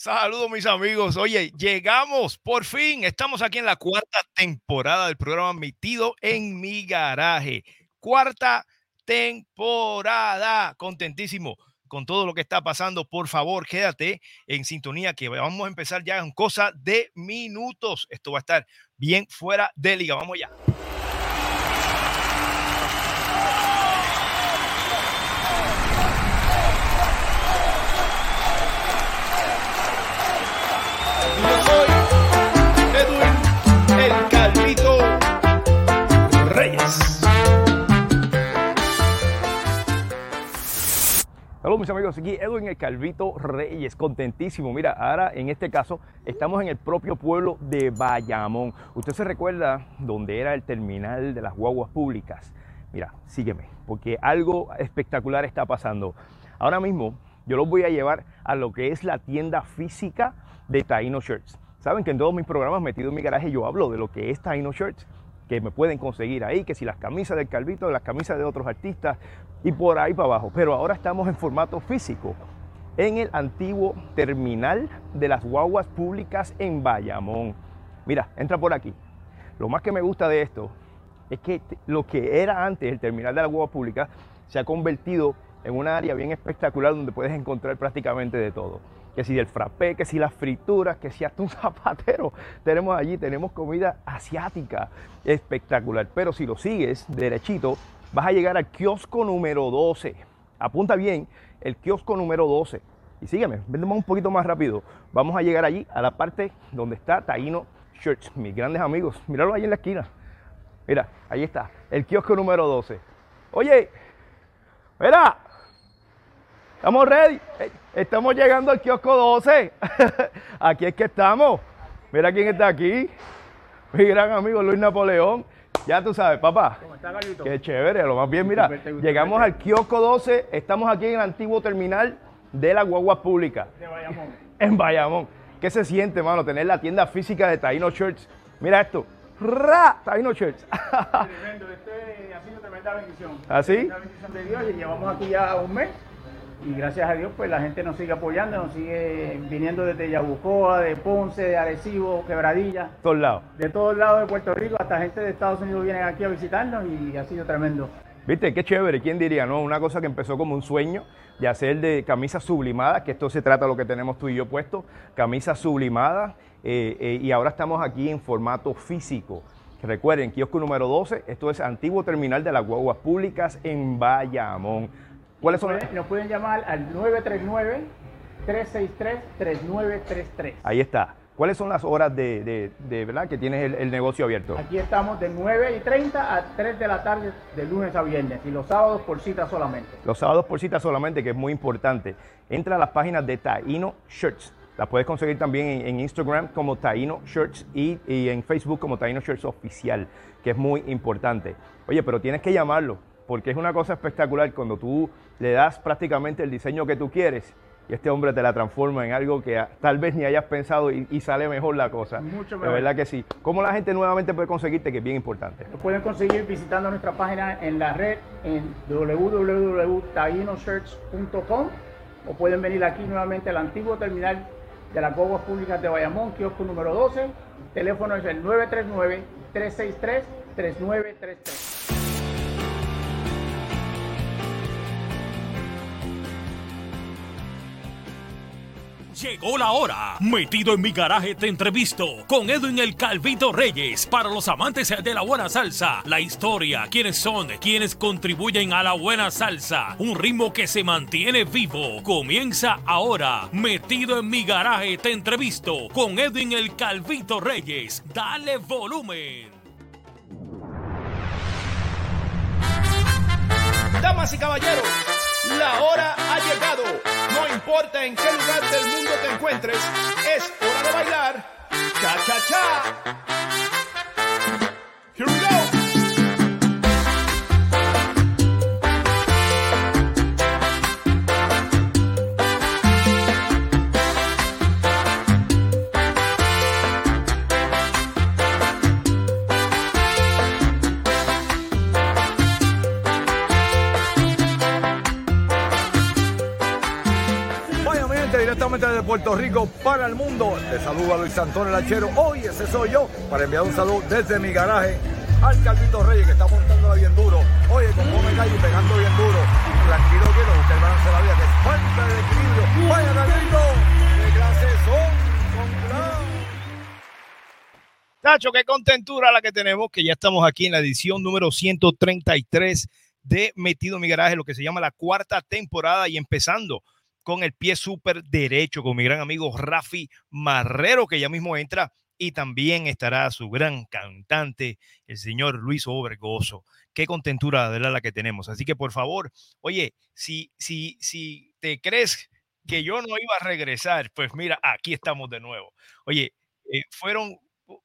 Saludos mis amigos. Oye, llegamos por fin. Estamos aquí en la cuarta temporada del programa Metido en mi garaje. Cuarta temporada. Contentísimo con todo lo que está pasando. Por favor, quédate en sintonía que vamos a empezar ya en cosa de minutos. Esto va a estar bien fuera de liga. Vamos ya. Saludos mis amigos, aquí Edwin el Calvito Reyes, contentísimo. Mira, ahora en este caso estamos en el propio pueblo de Bayamón. Usted se recuerda donde era el terminal de las guaguas públicas. Mira, sígueme, porque algo espectacular está pasando. Ahora mismo yo los voy a llevar a lo que es la tienda física de Taino Shirts. Saben que en todos mis programas metido en mi garaje yo hablo de lo que es Taino Shirts, que me pueden conseguir ahí, que si las camisas del Calvito, las camisas de otros artistas y por ahí para abajo. Pero ahora estamos en formato físico, en el antiguo terminal de las guaguas públicas en Bayamón. Mira, entra por aquí. Lo más que me gusta de esto es que lo que era antes el terminal de las guaguas públicas se ha convertido en un área bien espectacular donde puedes encontrar prácticamente de todo que si del frappé, que si las frituras, que si hasta un zapatero tenemos allí, tenemos comida asiática espectacular. Pero si lo sigues derechito, vas a llegar al kiosco número 12. Apunta bien, el kiosco número 12. Y sígueme, vemos un poquito más rápido. Vamos a llegar allí a la parte donde está Taino Church, mis grandes amigos. Míralo ahí en la esquina. Mira, ahí está, el kiosco número 12. Oye, mira, estamos ready. Estamos llegando al kiosco 12. aquí es que estamos. Mira quién está aquí. Mi gran amigo Luis Napoleón. Ya tú sabes, papá. ¿Cómo está, Carlito? Qué chévere, lo más bien, mira. Llegamos al kiosco 12. Estamos aquí en el antiguo terminal de la guagua pública De Bayamón. en Bayamón. ¿Qué se siente, mano? Tener la tienda física de Taino Church. Mira esto. ¡Ra! Taino Church. Tremendo, este ha sido tremenda bendición. ¿Ah, sí? Una bendición de Dios y llevamos aquí ya un mes. Y gracias a Dios, pues la gente nos sigue apoyando, nos sigue viniendo desde Yabucoa, de Ponce, de Arecibo, Quebradilla, Todos lados. de todos lados de Puerto Rico, hasta gente de Estados Unidos vienen aquí a visitarnos y ha sido tremendo. ¿Viste? Qué chévere. ¿Quién diría, no? Una cosa que empezó como un sueño de hacer de camisas sublimadas, que esto se trata de lo que tenemos tú y yo puesto, camisas sublimadas, eh, eh, y ahora estamos aquí en formato físico. Recuerden, kiosco número 12, esto es antiguo terminal de las guaguas públicas en Bayamón. ¿Cuáles son? Nos pueden llamar al 939-363-3933. Ahí está. ¿Cuáles son las horas de, de- de, verdad que tienes el, el negocio abierto? Aquí estamos de 9 y 30 a 3 de la tarde de lunes a viernes y los sábados por cita solamente. Los sábados por cita solamente, que es muy importante. Entra a las páginas de Taino Shirts. Las puedes conseguir también en, en Instagram como Taino Shirts y, y en Facebook como Taino Shirts Oficial, que es muy importante. Oye, pero tienes que llamarlo, porque es una cosa espectacular cuando tú le das prácticamente el diseño que tú quieres y este hombre te la transforma en algo que tal vez ni hayas pensado y, y sale mejor la cosa. Mucho mejor. verdad que sí. ¿Cómo la gente nuevamente puede conseguirte? Que es bien importante. Lo pueden conseguir visitando nuestra página en la red en www.tainoshirts.com o pueden venir aquí nuevamente al antiguo terminal de las Guaguas Públicas de Bayamón, kiosco número 12. Teléfono es el 939-363-3933. Llegó la hora. Metido en mi garaje te entrevisto con Edwin el Calvito Reyes. Para los amantes de la buena salsa, la historia, quiénes son, quienes contribuyen a la buena salsa. Un ritmo que se mantiene vivo. Comienza ahora. Metido en mi garaje te entrevisto con Edwin el Calvito Reyes. Dale volumen. Damas y caballeros, la hora ha llegado. No importa en qué lugar del mundo te encuentres, es hora de bailar. Cha cha cha. Here we go. Desde Puerto Rico para el mundo. Saludo a Luis Antonio Lachero. Hoy ese soy yo para enviar un saludo desde mi garaje al Calvito Reyes que está montando bien duro. Oye, con Come Calle pegando bien duro. Tranquilo quiero buscar el balance de la vida que es falta de equilibrio. Vaya Calvito, qué clase son con qué contentura la que tenemos, que ya estamos aquí en la edición número 133 de Metido en mi garaje, lo que se llama la cuarta temporada y empezando con el pie súper derecho con mi gran amigo Rafi Marrero, que ya mismo entra y también estará su gran cantante, el señor Luis Obergoso. Qué contentura de la que tenemos. Así que por favor, oye, si, si, si te crees que yo no iba a regresar, pues mira, aquí estamos de nuevo. Oye, eh, fueron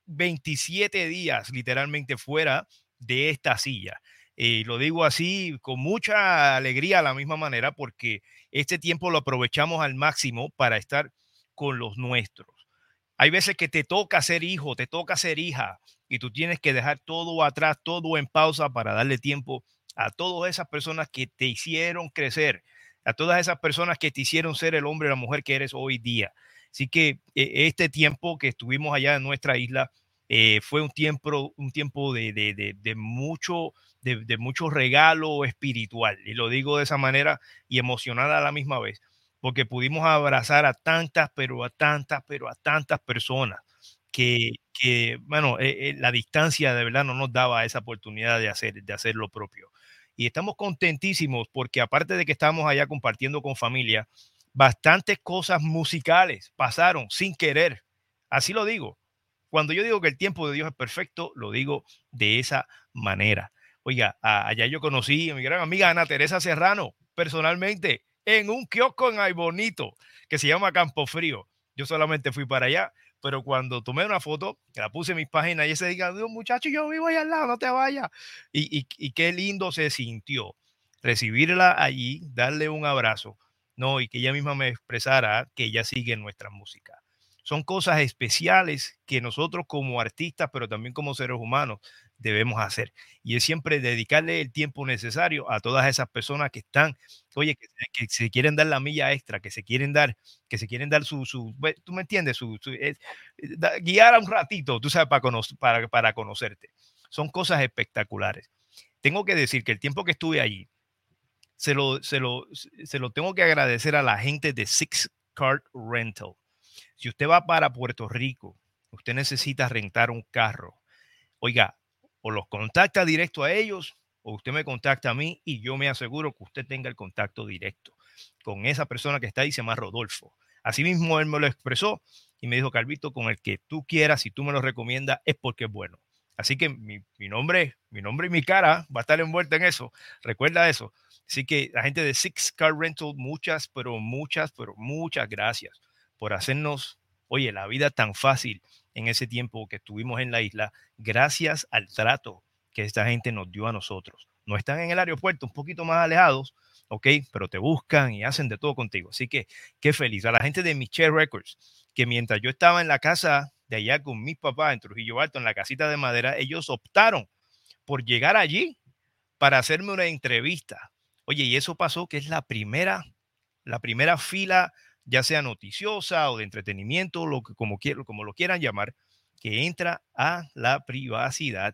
27 días literalmente fuera de esta silla. Y lo digo así con mucha alegría a la misma manera porque este tiempo lo aprovechamos al máximo para estar con los nuestros. Hay veces que te toca ser hijo, te toca ser hija y tú tienes que dejar todo atrás, todo en pausa para darle tiempo a todas esas personas que te hicieron crecer, a todas esas personas que te hicieron ser el hombre o la mujer que eres hoy día. Así que eh, este tiempo que estuvimos allá en nuestra isla eh, fue un tiempo, un tiempo de, de, mucho, de, mucho regalo espiritual. Y lo digo de esa manera y emocional a la misma vez, porque pudimos abrazar a tantas, pero a tantas, pero a tantas personas que, que bueno, eh, la distancia de verdad no nos daba esa oportunidad de hacer, de hacer lo propio. Y estamos contentísimos porque aparte de que estamos allá compartiendo con familia, bastantes cosas musicales pasaron sin querer. Así lo digo. Cuando yo digo que el tiempo de Dios es perfecto, lo digo de esa manera. Oiga, allá yo conocí a mi gran amiga Ana Teresa Serrano, personalmente, en un kiosco en Ay Bonito, que se llama Campo Frío. Yo solamente fui para allá, pero cuando tomé una foto, la puse en mis páginas y ese diga, Dios, muchacho, yo vivo allá al lado, no te vayas. Y, y qué lindo se sintió recibirla allí, darle un abrazo no, y que ella misma me expresara que ella sigue nuestra música. Son cosas especiales que nosotros como artistas, pero también como seres humanos, debemos hacer. Y es siempre dedicarle el tiempo necesario a todas esas personas que están, oye, que, se quieren dar la milla extra, que se quieren dar, que se quieren dar su, su tú me entiendes, su, guiar a un ratito, tú sabes, para, para, para conocerte. Son cosas espectaculares. Tengo que decir que el tiempo que estuve allí, se lo, se lo, se lo tengo que agradecer a la gente de Six Card Rental. Si usted va para Puerto Rico, usted necesita rentar un carro. Oiga, o los contacta directo a ellos o usted me contacta a mí y yo me aseguro que usted tenga el contacto directo con esa persona que está ahí, se llama Rodolfo. Asimismo, él me lo expresó y me dijo, Calvito, con el que tú quieras, si tú me lo recomiendas, es porque es bueno. Así que mi, mi, nombre, mi nombre y mi cara va a estar envuelta en eso. Recuerda eso. Así que la gente de Six Car Rental, muchas, pero muchas, pero muchas gracias por hacernos, oye, la vida tan fácil en ese tiempo que estuvimos en la isla, gracias al trato que esta gente nos dio a nosotros. No están en el aeropuerto, un poquito más alejados, ok, pero te buscan y hacen de todo contigo. Así que qué feliz. A la gente de Michelle Records, que mientras yo estaba en la casa de allá con mi papá en Trujillo Alto, en la casita de madera, ellos optaron por llegar allí para hacerme una entrevista Oye, y eso pasó que es la primera, la primera fila, ya sea noticiosa o de entretenimiento, lo que, como, como lo quieran llamar, que entra a la privacidad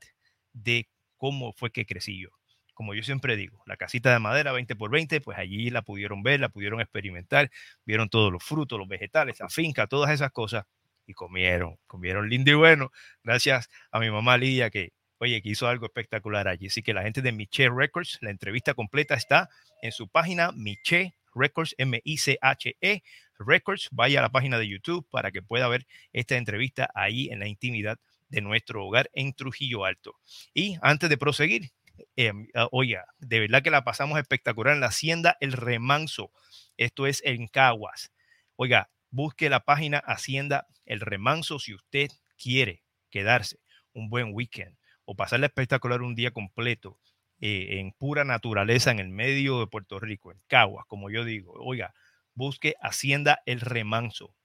de cómo fue que crecí yo. Como yo siempre digo, la casita de madera 20 por 20, pues allí la pudieron ver, la pudieron experimentar, vieron todos los frutos, los vegetales, la finca, todas esas cosas y comieron, comieron lindo y bueno, gracias a mi mamá Lidia que oye, que hizo algo espectacular allí. Así que la gente de Miche Records, la entrevista completa está en su página Miche Records, M-I-C-H-E Records. Vaya a la página de YouTube para que pueda ver esta entrevista ahí en la intimidad de nuestro hogar en Trujillo Alto. Y antes de proseguir, eh, oiga, de verdad que la pasamos espectacular en la hacienda El Remanso. Esto es en Caguas. Oiga, busque la página Hacienda El Remanso si usted quiere quedarse un buen weekend o pasarle espectacular un día completo eh, en pura naturaleza en el medio de Puerto Rico, en Caguas, como yo digo. Oiga, busque Hacienda El Remanso.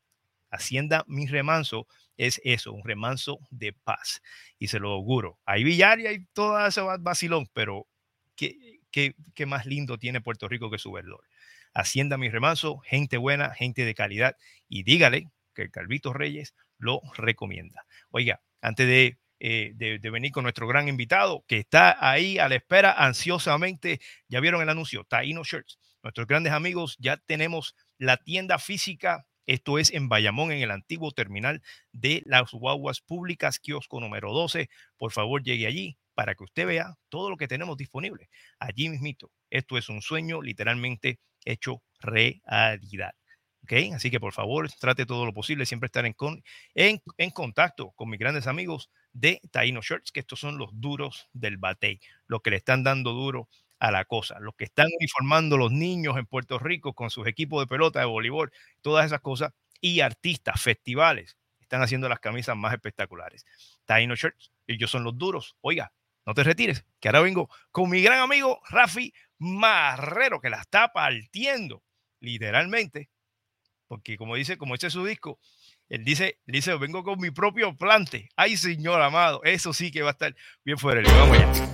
Hacienda Mi Remanso es eso, un remanso de paz. Y se lo auguro. Hay billar y hay todo ese vacilón, pero ¿qué, qué, qué más lindo tiene Puerto Rico que su verdor. Hacienda Mi Remanso, gente buena, gente de calidad. Y dígale que el Calvito Reyes lo recomienda. Oiga, antes de, eh, de, venir con nuestro gran invitado que está ahí a la espera ansiosamente, ya vieron el anuncio, Taino Shirts. Nuestros grandes amigos, ya tenemos la tienda física esto es en Bayamón, en el antiguo terminal de las guaguas públicas, kiosco número 12. Por favor, llegue allí para que usted vea todo lo que tenemos disponible. Allí mismito. Esto es un sueño literalmente hecho realidad. ¿Okay? Así que por favor, trate todo lo posible, siempre estar en, con, en, en contacto con mis grandes amigos de Taino Shirts, que estos son los duros del batey, los que le están dando duro a la cosa. Los que están uniformando los niños en Puerto Rico con sus equipos de pelota, de voleibol, todas esas cosas, y artistas, festivales, están haciendo las camisas más espectaculares. Taino Shirts, ellos son los duros. Oiga, no te retires, que ahora vengo con mi gran amigo Rafi Marrero, que la está partiendo, literalmente, porque como dice, como dice su disco, él dice, dice, vengo con mi propio plante. Ay, señor amado, eso sí que va a estar bien fuera. Vamos allá.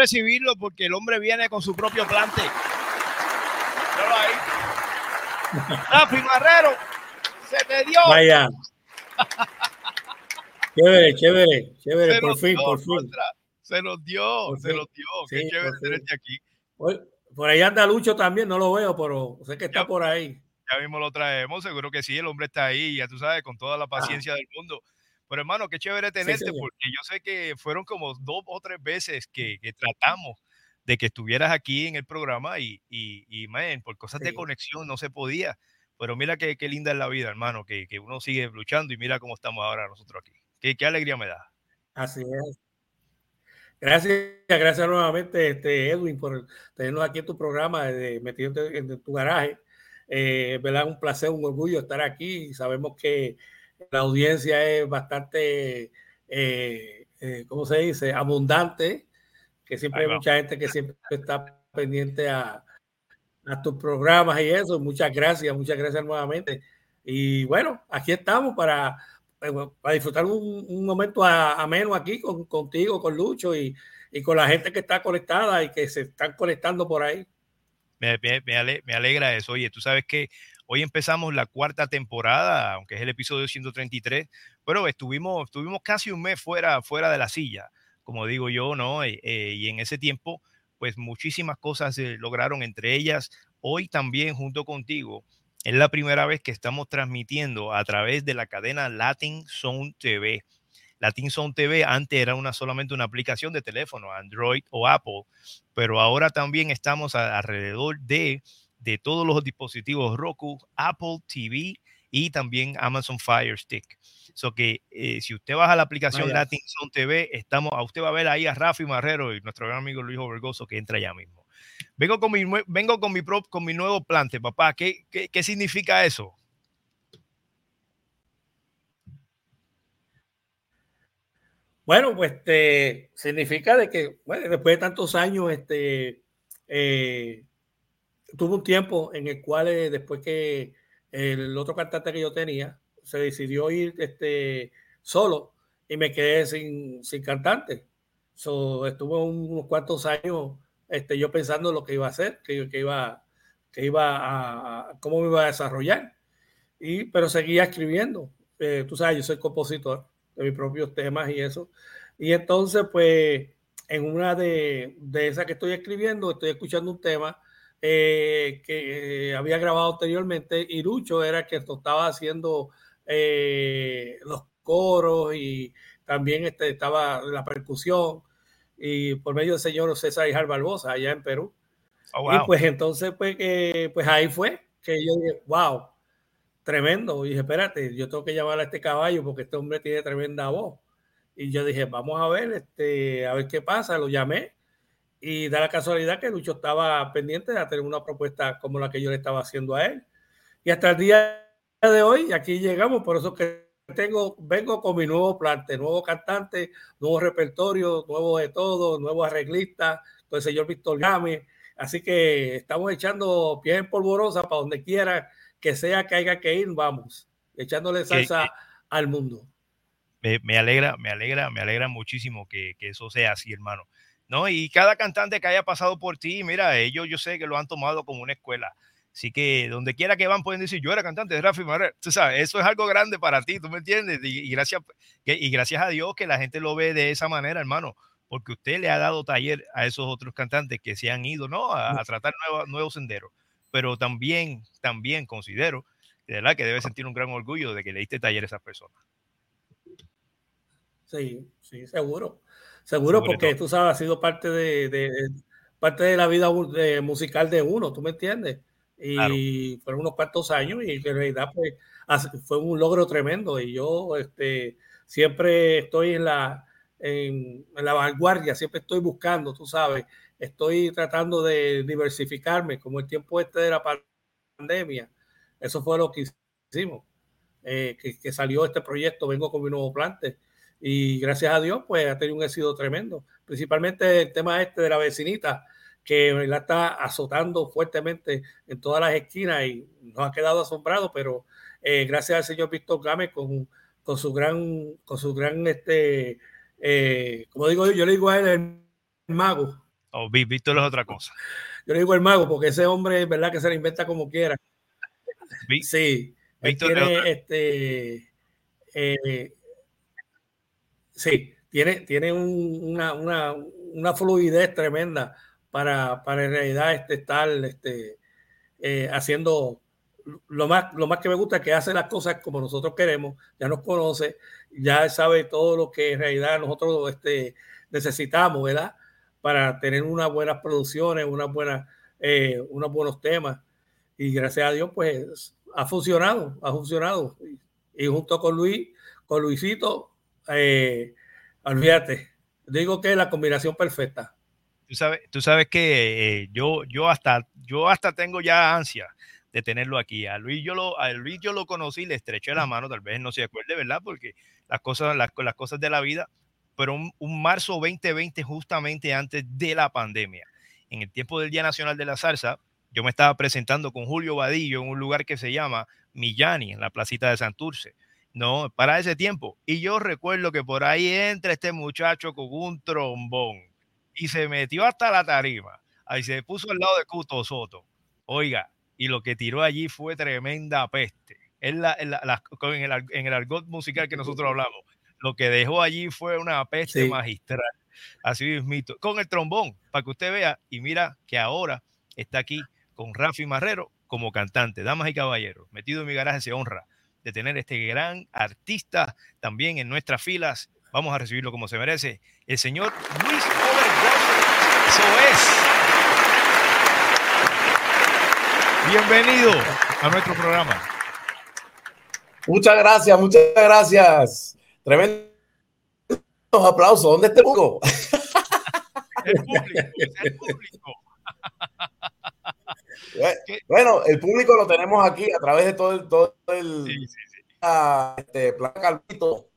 Recibirlo porque el hombre viene con su propio plante. Rafi Marrero, se te dio. Vaya. chévere, chévere, chévere, Se por nos fin, dio, por fin. contra. Se los dio, Por se fin. los dio. Sí, Qué chévere por fin. tenerte aquí. Oye, Por ahí anda Lucho también, no lo veo, pero sé que está Ya. por ahí. Ya mismo lo traemos, seguro que sí, el hombre está ahí, ya tú sabes, con toda la paciencia del mundo. Pero hermano, qué chévere tenerte, señor. porque yo sé que fueron como dos o tres veces que, que tratamos de que estuvieras aquí en el programa y, y, y man, por cosas de Sí. conexión no se podía. Pero mira qué, qué linda es la vida, hermano, que, que uno sigue luchando y mira cómo estamos ahora nosotros aquí. Qué, qué alegría me da. Así es. Gracias, gracias nuevamente, este, Edwin, por tenernos aquí en tu programa, de, metido en, en tu garaje. Eh, ¿verdad? Un placer, un orgullo estar aquí. Sabemos que la audiencia es bastante, eh, eh, ¿cómo se dice? Abundante, que siempre hay mucha gente que siempre está pendiente a, a tus programas y eso. Muchas gracias, muchas gracias nuevamente. Y bueno, aquí estamos para, eh, para disfrutar un, un momento a- ameno aquí con, contigo, con Lucho y, y con la gente que está conectada y que se están conectando por ahí. Me, me- me ale- me alegra eso. Oye, tú sabes que hoy empezamos la cuarta temporada, aunque es el episodio 133, pero estuvimos, estuvimos casi un mes fuera, fuera de la silla, como digo yo, ¿no? Eh, eh, y en ese tiempo, pues muchísimas cosas se lograron, entre ellas, hoy también junto contigo, es la primera vez que estamos transmitiendo a través de la cadena Latin Zone TV. Latin Zone TV antes era una, solamente una aplicación de teléfono, Android o Apple, pero ahora también estamos alrededor de, de todos los dispositivos Roku, Apple TV y también Amazon Fire Stick. So que eh, si usted baja la aplicación Vaya. Latin Zone TV, estamos, a usted va a ver ahí a Rafi Marrero y nuestro gran amigo Luis Obergoso que entra ya mismo. Vengo con mi, vengo con mi, pro- con mi nuevo plante, papá. ¿Qué, qué, qué significa eso? Bueno, pues este, significa de que bueno, después de tantos años, este, eh, tuvo un tiempo en el cual eh, después que el otro cantante que yo tenía se decidió ir este, solo y me quedé sin, sin cantante. So, estuve unos cuantos años este, yo pensando lo que iba a hacer, que, que iba, que iba a, a- cómo me iba a desarrollar. Y, pero seguía escribiendo. Eh, tú sabes, yo soy compositor de mis propios temas y eso. Y entonces, pues, en una de, de esas que estoy escribiendo, estoy escuchando un tema eh, que había grabado anteriormente y Lucho era que estaba haciendo eh, los coros y también este, estaba la percusión y por medio del señor César Ijar Barbosa allá en Perú. Oh, y pues entonces, pues, pues ahí fue que yo dije, wow, tremendo. Y dije, espérate, yo tengo que llamar a este caballo porque este hombre tiene tremenda voz. Y yo dije, vamos a ver, este, a ver qué pasa. Lo llamé y da la casualidad que Lucho estaba pendiente de tener una propuesta como la que yo le estaba haciendo a él. Y hasta el día de hoy, aquí llegamos, por eso que tengo, vengo con mi nuevo plante, nuevo cantante, nuevo repertorio, nuevo de todo, nuevo arreglista, con el señor Víctor Gámez. Así que estamos echando pies en polvorosa para donde quiera que sea que haya que ir, vamos, echándole salsa al mundo. Me, alegra, me alegra, me alegra muchísimo que, que eso sea así, hermano. ¿No? Y cada cantante que haya pasado por ti, mira, ellos yo sé que lo han tomado como una escuela. Así que donde quiera que van pueden decir, yo era cantante de Rafi Marrero. Tú sabes, eso es algo grande para ti, ¿tú me entiendes? Y, gracias, y gracias a Dios que la gente lo ve de esa manera, hermano, porque usted le ha dado taller a esos otros cantantes que se han ido, ¿no? A, tratar nuevos senderos. Pero también, también considero, de verdad, que debe sentir un gran orgullo de que le diste taller a esas personas. Sí, sí, seguro. Seguro, porque tú sabes, ha sido parte de, parte de la vida musical de uno, ¿tú me entiendes? Y fueron unos cuantos años y en realidad pues, fue un logro tremendo. Y yo este, siempre estoy en la, en, la vanguardia, siempre estoy buscando, tú sabes, estoy tratando de diversificarme, como el tiempo este de la pandemia, eso fue lo que hicimos, eh, que, que, salió este proyecto, vengo con mi nuevo plante y gracias a Dios, pues ha tenido un éxito tremendo. Principalmente el tema este de la vecinita, que la está azotando fuertemente en todas las esquinas y nos ha quedado asombrado, pero eh, gracias al señor Víctor Gámez con, con su gran, con su gran, este, eh, como digo yo, yo le digo a él el mago. Oh, Víctor es otra cosa. Yo le digo el mago porque ese hombre es verdad que se le inventa como quiera. sí. Víctor tiene, este, eh, Sí, tiene, tiene una, una, una, fluidez tremenda para, para en realidad este, estar este, eh, haciendo lo más, lo más que me gusta que hace las cosas como nosotros queremos, ya nos conoce, ya sabe todo lo que en realidad nosotros este, necesitamos, ¿verdad? Para tener unas buenas producciones, unas buenas, eh, unos buenos temas. Y gracias a Dios, pues ha funcionado, ha funcionado. Y, y junto con Luis, con Luisito, eh, olvídate, digo que es la combinación perfecta. Tú sabes, que eh, yo, yo, hasta, yo hasta tengo ya ansia de tenerlo aquí. A Luis yo lo, a Luis yo lo conocí, le estreché la mano, tal vez no se acuerde, ¿verdad? Porque las cosas, las cosas de la vida, pero un, un, marzo 2020, justamente antes de la pandemia, en el tiempo del Día Nacional de la Salsa, yo me estaba presentando con Julio Vadillo en un lugar que se llama Millani, en la placita de Santurce. No, para ese tiempo. Y yo recuerdo que por ahí entra este muchacho con un trombón y se metió hasta la tarima. Ahí se puso al lado de Cuto Soto. Oiga, y lo que tiró allí fue tremenda peste. En, la, en, el, argot musical que nosotros hablamos, lo que dejó allí fue una peste magistral. Así mismito. Con el trombón, para que usted vea. Y mira que ahora está aquí con Rafi Marrero como cantante. Damas y caballeros, metido en mi garaje se honra de tener este gran artista también en nuestras filas. Vamos a recibirlo como se merece, el señor Luis Eso es. Bienvenido a nuestro programa. Muchas gracias, muchas gracias. Tremendo aplausos. ¿Dónde está el público? El público, el público. Bueno, el público lo tenemos aquí a través de todo el, todo el Este, plan Calvito.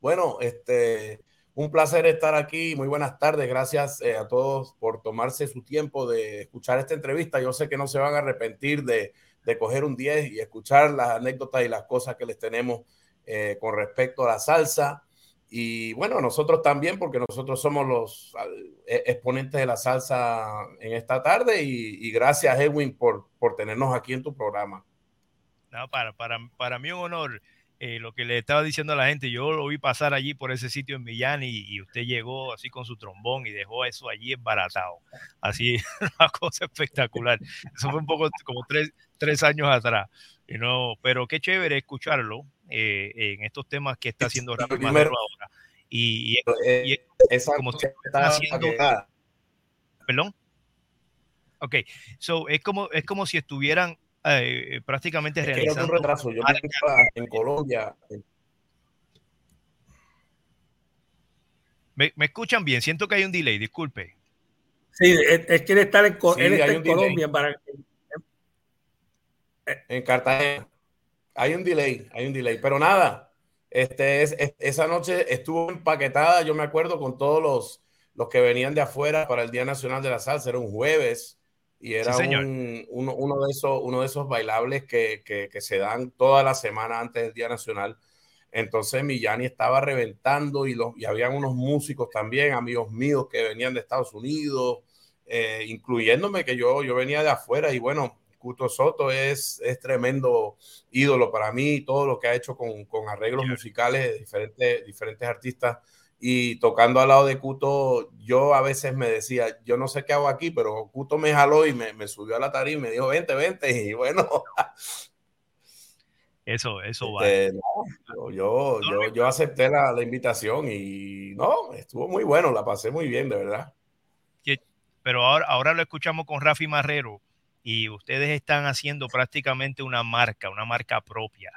Bueno, este, un placer estar aquí. Muy buenas tardes. Gracias eh, a todos por tomarse su tiempo de escuchar esta entrevista. Yo sé que no se van a arrepentir de, de coger un 10 y escuchar las anécdotas y las cosas que les tenemos eh, con respecto a la salsa. Y bueno, nosotros también, porque nosotros somos los e, exponentes de la salsa en esta tarde y, gracias Edwin por, por tenernos aquí en tu programa. No, para, para, para mí un honor eh, lo que le estaba diciendo a la gente, yo lo vi pasar allí por ese sitio en Millán y, usted llegó así con su trombón y dejó eso allí embaratado. Así, una cosa espectacular. Eso fue un poco como tres, tres años atrás. Y no, pero qué chévere escucharlo eh, en estos temas que está haciendo Rafa ahora. Y, y, eh, esa como está haciendo, Perdón. Ok, so es como, es como si estuvieran eh, prácticamente realizando. un retraso. Yo en Colombia. ¿Me, ¿Me, escuchan bien? Siento que hay un delay, disculpe. Sí, es, que él está en, Colombia para. En Cartagena. Hay un delay, hay un delay. Pero nada, este es, esa noche estuvo empaquetada, yo me acuerdo, con todos los, los que venían de afuera para el Día Nacional de la Salsa. Era un jueves y era un, uno, de esos, uno de esos bailables que, que, se dan toda la semana antes del Día Nacional. Entonces Millani estaba reventando y, los, y habían unos músicos también, amigos míos que venían de Estados Unidos, eh, incluyéndome que yo, yo venía de afuera y bueno, Cuto Soto es, es tremendo ídolo para mí, todo lo que ha hecho con, con arreglos musicales de diferentes, diferentes artistas y tocando al lado de Cuto, yo a veces me decía, yo no sé qué hago aquí, pero Cuto me jaló y me, me subió a la tarima y me dijo, vente, vente, y bueno. Eso, eso va. Este, yo, yo, yo, acepté la, la, invitación y no, estuvo muy bueno, la pasé muy bien, de verdad. Pero ahora, ahora lo escuchamos con Rafi Marrero y ustedes están haciendo prácticamente una marca, una marca propia.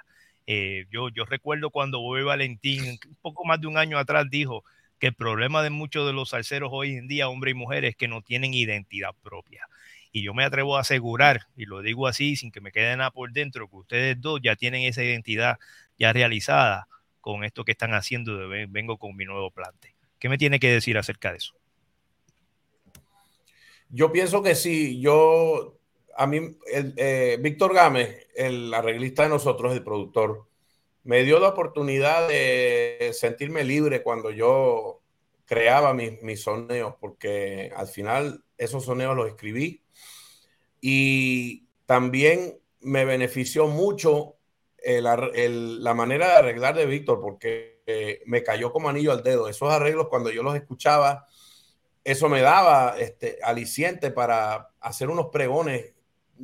Eh, yo, yo recuerdo cuando Bobby Valentín, un poco más de un año atrás, dijo que el problema de muchos de los salseros hoy en día, hombres y mujeres, es que no tienen identidad propia. Y yo me atrevo a asegurar, y lo digo así sin que me quede nada por dentro, que ustedes dos ya tienen esa identidad ya realizada con esto que están haciendo Vengo con mi nuevo plante. ¿Qué me tiene que decir acerca de eso? Yo pienso que sí. Yo a mí, el, eh, Víctor Gámez, el arreglista de nosotros, el productor, me dio la oportunidad de sentirme libre cuando yo creaba mis, mis soneos, porque al final esos soneos los escribí y también me benefició mucho la manera de arreglar de Víctor, porque eh, me cayó como anillo al dedo. Esos arreglos, cuando yo los escuchaba, eso me daba este, aliciente para hacer unos pregones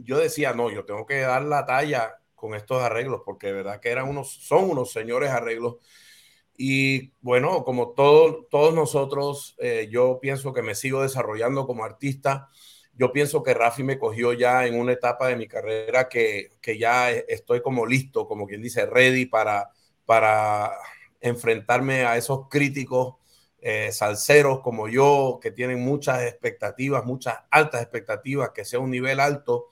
yo decía, no, yo tengo que dar la talla con estos arreglos, porque de verdad que eran unos, son unos señores arreglos. Y bueno, como todos nosotros, eh, yo pienso que me sigo desarrollando como artista. Yo pienso que Rafi me cogió ya en una etapa de mi carrera que, que ya estoy como listo, como quien dice, ready para, para enfrentarme a esos críticos eh, salseros como yo, que tienen muchas expectativas, muchas altas expectativas, que sea un nivel alto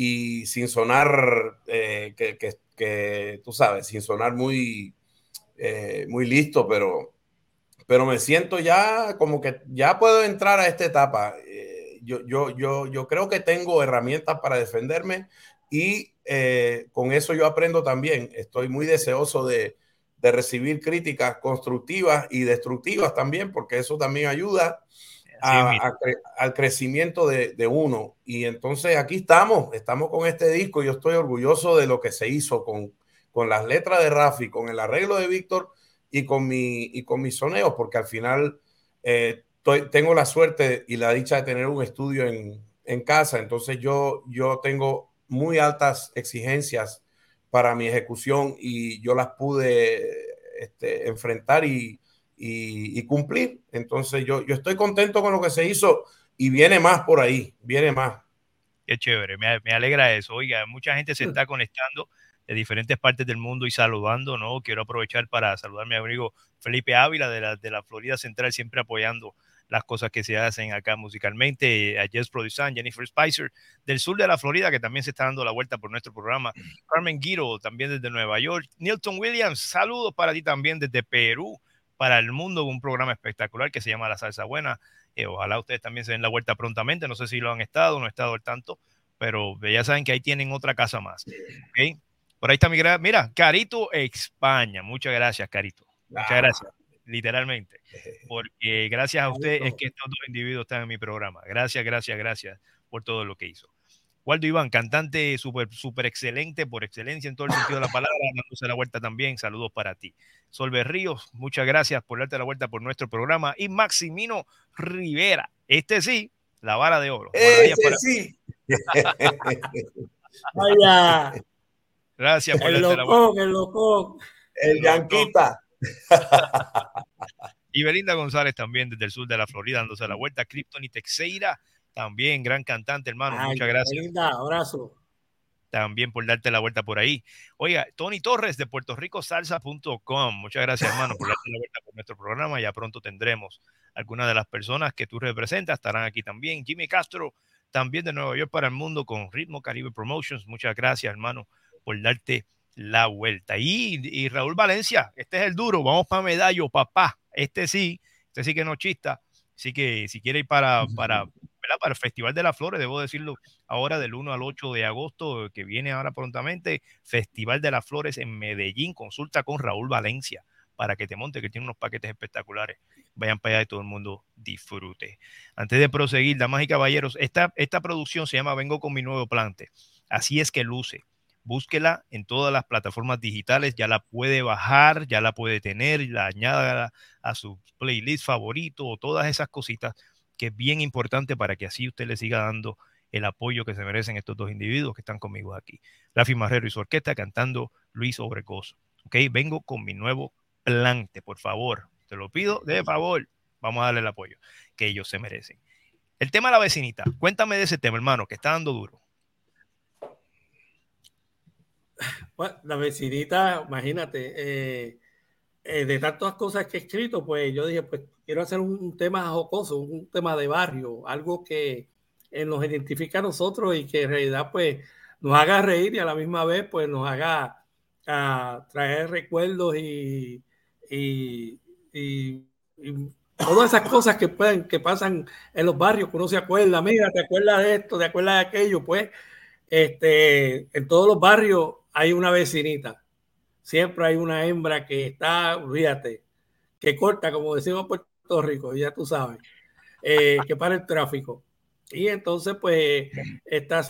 y sin sonar, eh, que, que, tú sabes, sin sonar muy, eh, muy listo, pero, pero me siento ya como que ya puedo entrar a esta etapa. Eh, yo, yo, yo, yo creo que tengo herramientas para defenderme y con eso yo aprendo también. Estoy muy deseoso de, de recibir críticas constructivas y destructivas también, porque eso también ayuda al crecimiento de, uno. Y entonces aquí estamos, estamos con este disco. Yo estoy orgulloso de lo que se hizo con, con las letras de Rafi, con el arreglo de Víctor y con mi y con mis soneos, porque al final eh, tengo la suerte y la dicha de tener un estudio en, en, casa. Entonces yo, yo tengo muy altas exigencias para mi ejecución y yo las pude este, enfrentar y, y, cumplir. Entonces yo, yo estoy contento con lo que se hizo y viene más por ahí, viene más. Qué chévere, me, me alegra eso. Oiga, mucha gente se está conectando de diferentes partes del mundo y saludando, ¿no? Quiero aprovechar para saludar a mi amigo Felipe Ávila de la, de la Florida Central, siempre apoyando las cosas que se hacen acá musicalmente, a Jess Producer, Jennifer Spicer, del sur de la Florida, que también se está dando la vuelta por nuestro programa, Carmen Guiro, también desde Nueva York, Nilton Williams, saludos para ti también desde Perú, para el mundo, un programa espectacular que se llama La Salsa Buena. Eh, ojalá ustedes también se den la vuelta prontamente. No sé si lo han estado, no he estado al tanto, pero ya saben que ahí tienen otra casa más. ¿okay? Por ahí está mi gran, mira, Carito España. Muchas gracias, Carito. Muchas ah. gracias, literalmente. Porque gracias a usted es que estos dos individuos están en mi programa. Gracias, gracias, gracias por todo lo que hizo. Waldo Iván, cantante súper super excelente, por excelencia en todo el sentido de la palabra, dándose la vuelta también. Saludos para ti. Solver Ríos, muchas gracias por darte la vuelta por nuestro programa. Y Maximino Rivera, este sí, la vara de oro. Ese sí. Vaya. Gracias por el darte la vuelta. locón, el locón. El Yanquita. Y Belinda González también desde el sur de la Florida dándose la vuelta. Krypton y Texeira también, gran cantante, hermano. Ay, Muchas gracias Linda, abrazo. también por darte la vuelta por ahí. Oiga, Tony Torres de Puerto Rico Salsa.com. Muchas gracias, hermano, por darte la vuelta por nuestro programa. Ya pronto tendremos algunas de las personas que tú representas, estarán aquí también. Jimmy Castro, también de Nueva York para el mundo con Ritmo Caribe Promotions. Muchas gracias, hermano, por darte la vuelta. Y, y Raúl Valencia, este es el duro. Vamos para Medallo, papá. Este sí, este sí que no chista. Así que si quiere ir para, para, para el Festival de las Flores, debo decirlo ahora del 1 al 8 de agosto, que viene ahora prontamente, Festival de las Flores en Medellín. Consulta con Raúl Valencia para que te monte, que tiene unos paquetes espectaculares. Vayan para allá y todo el mundo disfrute. Antes de proseguir, damas y caballeros, esta, esta producción se llama Vengo con mi nuevo plante. Así es que luce. Búsquela en todas las plataformas digitales, ya la puede bajar, ya la puede tener, la añada a su playlist favorito o todas esas cositas que es bien importante para que así usted le siga dando el apoyo que se merecen estos dos individuos que están conmigo aquí. Rafi Marrero y su orquesta cantando Luis Obregoso. Ok, vengo con mi nuevo plante, por favor. Te lo pido de favor. Vamos a darle el apoyo que ellos se merecen. El tema de la vecinita. Cuéntame de ese tema, hermano, que está dando duro. Bueno, la vecinita, imagínate, eh, eh, de tantas cosas que he escrito, pues yo dije, pues quiero hacer un, tema jocoso, un tema de barrio, algo que eh, nos identifica a nosotros y que en realidad pues nos haga reír y a la misma vez pues nos haga a traer recuerdos y, y, y, y todas esas cosas que pueden, que pasan en los barrios, que uno se acuerda, mira, te acuerdas de esto, te acuerdas de aquello, pues este, en todos los barrios hay una vecinita. Siempre hay una hembra que está, fíjate, que corta, como decimos en Puerto Rico, ya tú sabes, eh, que para el tráfico. Y entonces, pues, esta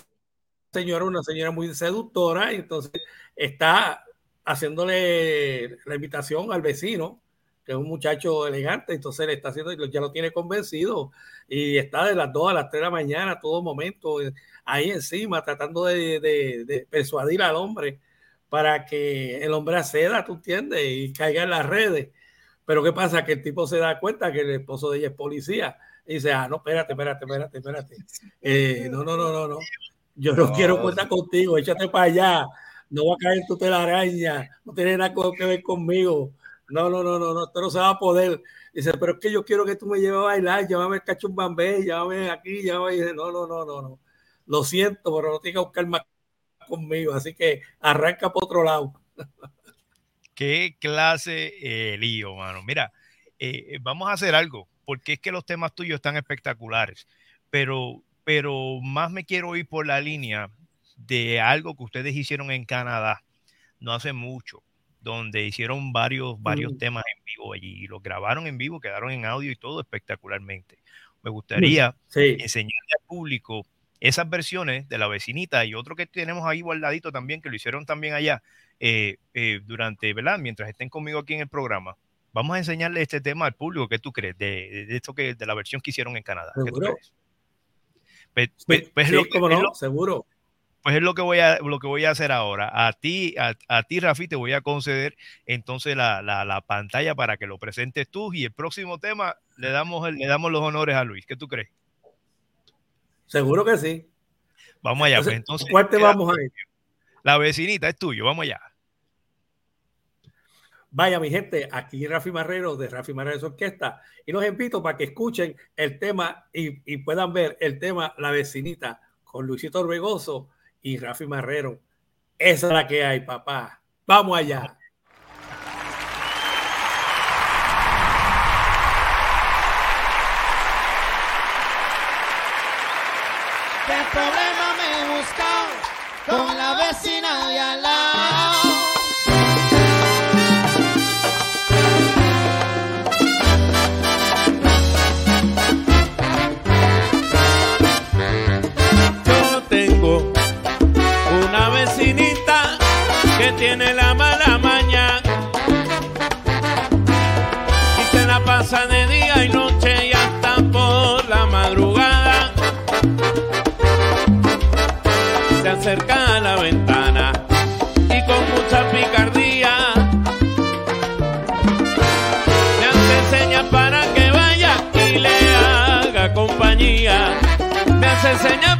señora, una señora muy seductora, y entonces está haciéndole la invitación al vecino, que es un muchacho elegante, entonces le está haciendo, ya lo tiene convencido, y está de las 2 a las 3 de la mañana, todo momento, ahí encima, tratando de, persuadir al hombre para que el hombre acceda, tú entiendes, y caiga en las redes. Pero ¿qué pasa? Que el tipo se da cuenta que el esposo de ella es policía y dice, ah, no, espérate, espérate, espérate, espérate. Eh, no, no, no, no, no. Yo no, quiero cuenta contigo, échate para allá. No va a caer tu telaraña, no tiene nada que ver conmigo. No, no, no, no, no, esto no se va a poder. Dice, pero es que yo quiero que tú me lleves a bailar, llévame el cacho un bambé, llévame aquí, llévame. Y dice, no, no, no, no, no. Lo siento, pero no tienes que buscar más conmigo, así que arranca por otro lado. Qué clase eh, lío, mano. Mira, eh, vamos a hacer algo, porque es que los temas tuyos están espectaculares, pero, pero más me quiero ir por la línea de algo que ustedes hicieron en Canadá no hace mucho, donde hicieron varios, varios Mm. temas en vivo allí, y los grabaron en vivo, quedaron en audio y todo espectacularmente. Me gustaría Sí, enseñarle al público esas versiones de la vecinita y otro que tenemos ahí guardadito también, que lo hicieron también allá eh, eh, durante, ¿verdad? Mientras estén conmigo aquí en el programa. Vamos a enseñarle este tema al público. ¿Qué tú crees de, esto que de la versión que hicieron en Canadá? ¿Qué tú Seguro. crees? Pues, pues- pues es sí, lo que- cómo es no, lo- seguro. pues es lo que voy a, lo que voy a hacer ahora. A ti, a, a ti, Rafi, te voy a conceder entonces la, la- la pantalla para que lo presentes tú y el próximo tema le damos, le damos los honores a Luis. ¿Qué tú crees? Seguro que sí. Vamos allá, pues Entonces. ¿Cuál te vamos a ir? La vecinita es tuyo, vamos allá. Vaya, mi gente, aquí Rafi Marrero de Rafi Marrero Orquesta y los invito para que escuchen el tema y, y puedan ver el tema La vecinita con Luisito Orbegoso y Rafi Marrero. Esa es la que hay, papá. Vamos allá. problema me he buscado con la vecina de al lado. Yo tengo una vecinita que tiene la mala maña y se la pasa de día. Acerca a la ventana y con mucha picardía le hace señas para que vaya y le haga compañía. Me hace señas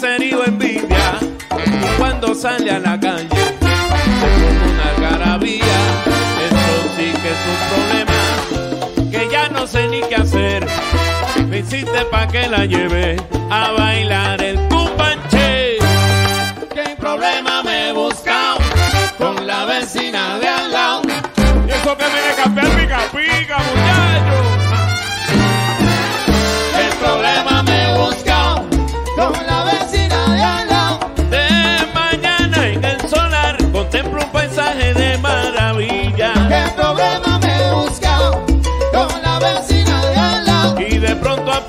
caserío envidia cuando sale a la calle pone una garabía esto sí que es un problema que ya no sé ni qué hacer me hiciste pa' que la lleve a bailar el cumbanche. ¿Qué problema me he buscado con la vecina de al lado? Y eso que viene cambiar pica pica, muchacho.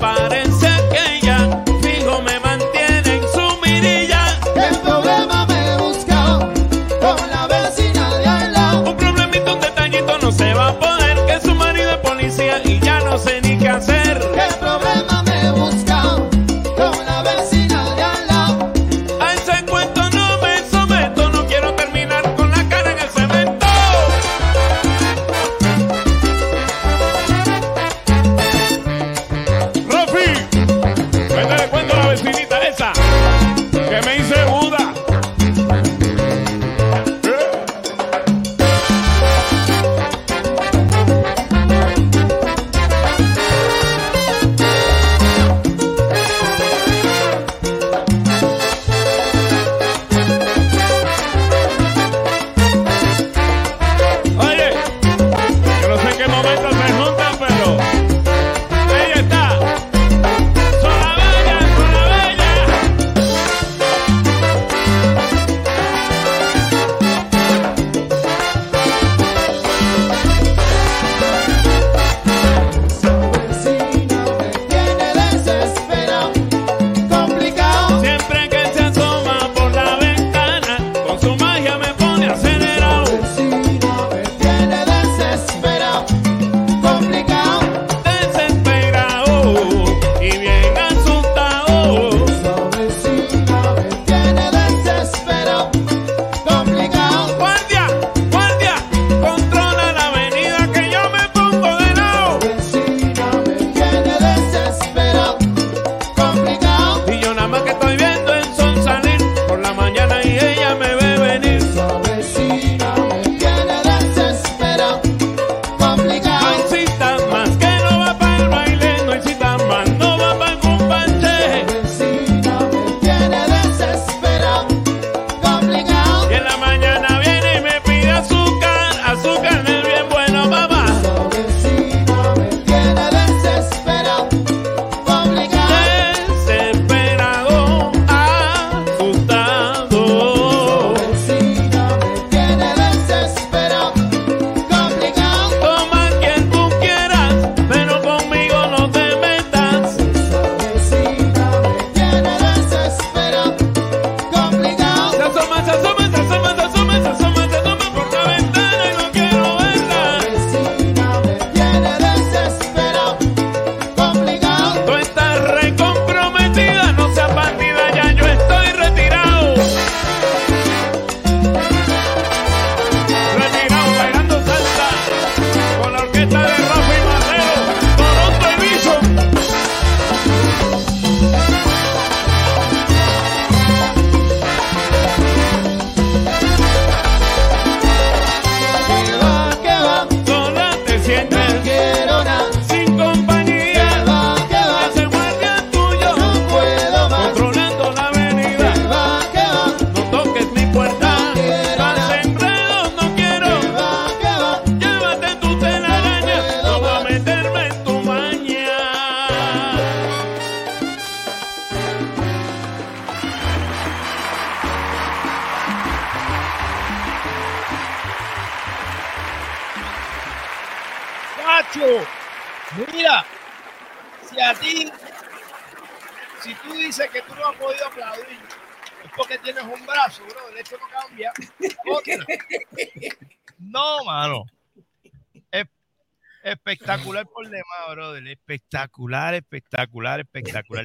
De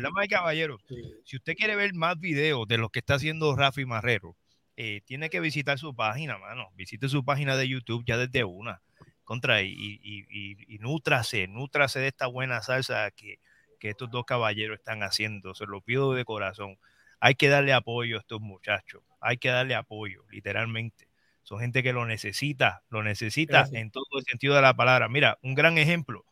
Damas y caballeros, si usted quiere ver más videos de lo que está haciendo Rafi Marrero, eh, tiene que visitar su página, mano. Visite su página de YouTube ya desde una. Contra y, y, y, y nútrase, nútrase de esta buena salsa que, que estos dos caballeros están haciendo. Se lo pido de corazón. Hay que darle apoyo a estos muchachos. Hay que darle apoyo, literalmente. Son gente que lo necesita, lo necesita Gracias. en todo el sentido de la palabra. Mira, un gran ejemplo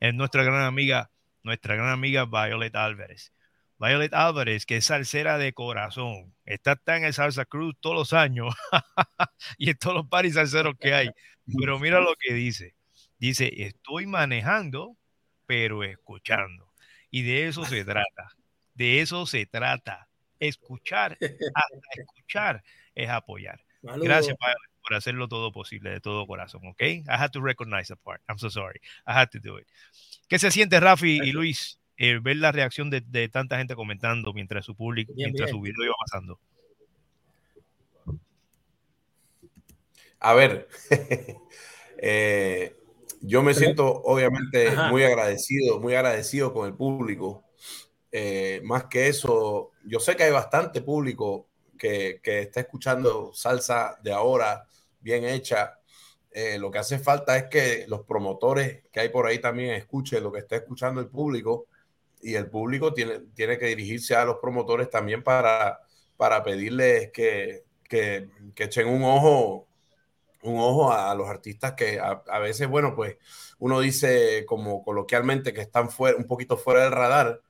es nuestra gran amiga, nuestra gran amiga Violet Álvarez. Violet Álvarez, que es salsera de corazón, está, está en el Salsa Cruz todos los años y en todos los paris salseros que hay. Pero mira lo que dice. Dice, estoy manejando, pero escuchando. Y de eso se trata. De eso se trata. Escuchar, hasta escuchar es apoyar. Gracias, Violet, por hacerlo todo posible, de todo corazón, ¿ok? I had to recognize that part. I'm so sorry. I had to do it. ¿Qué se siente, Rafi y Luis, eh, ver la reacción de, de tanta gente comentando mientras su público, Bien, mientras bien. su video iba pasando? A ver, eh, yo me siento obviamente Ajá. muy agradecido, muy agradecido con el público. Eh, más que eso, yo sé que hay bastante público que, que está escuchando salsa de ahora, bien hecha. Eh, lo que hace falta es que los promotores que hay por ahí también escuchen lo que está escuchando el público y el público tiene, tiene que dirigirse a los promotores también para, para pedirles que, que, echen un ojo un ojo a, los artistas que a, veces, bueno, pues uno dice como coloquialmente que están fuera, un poquito fuera del radar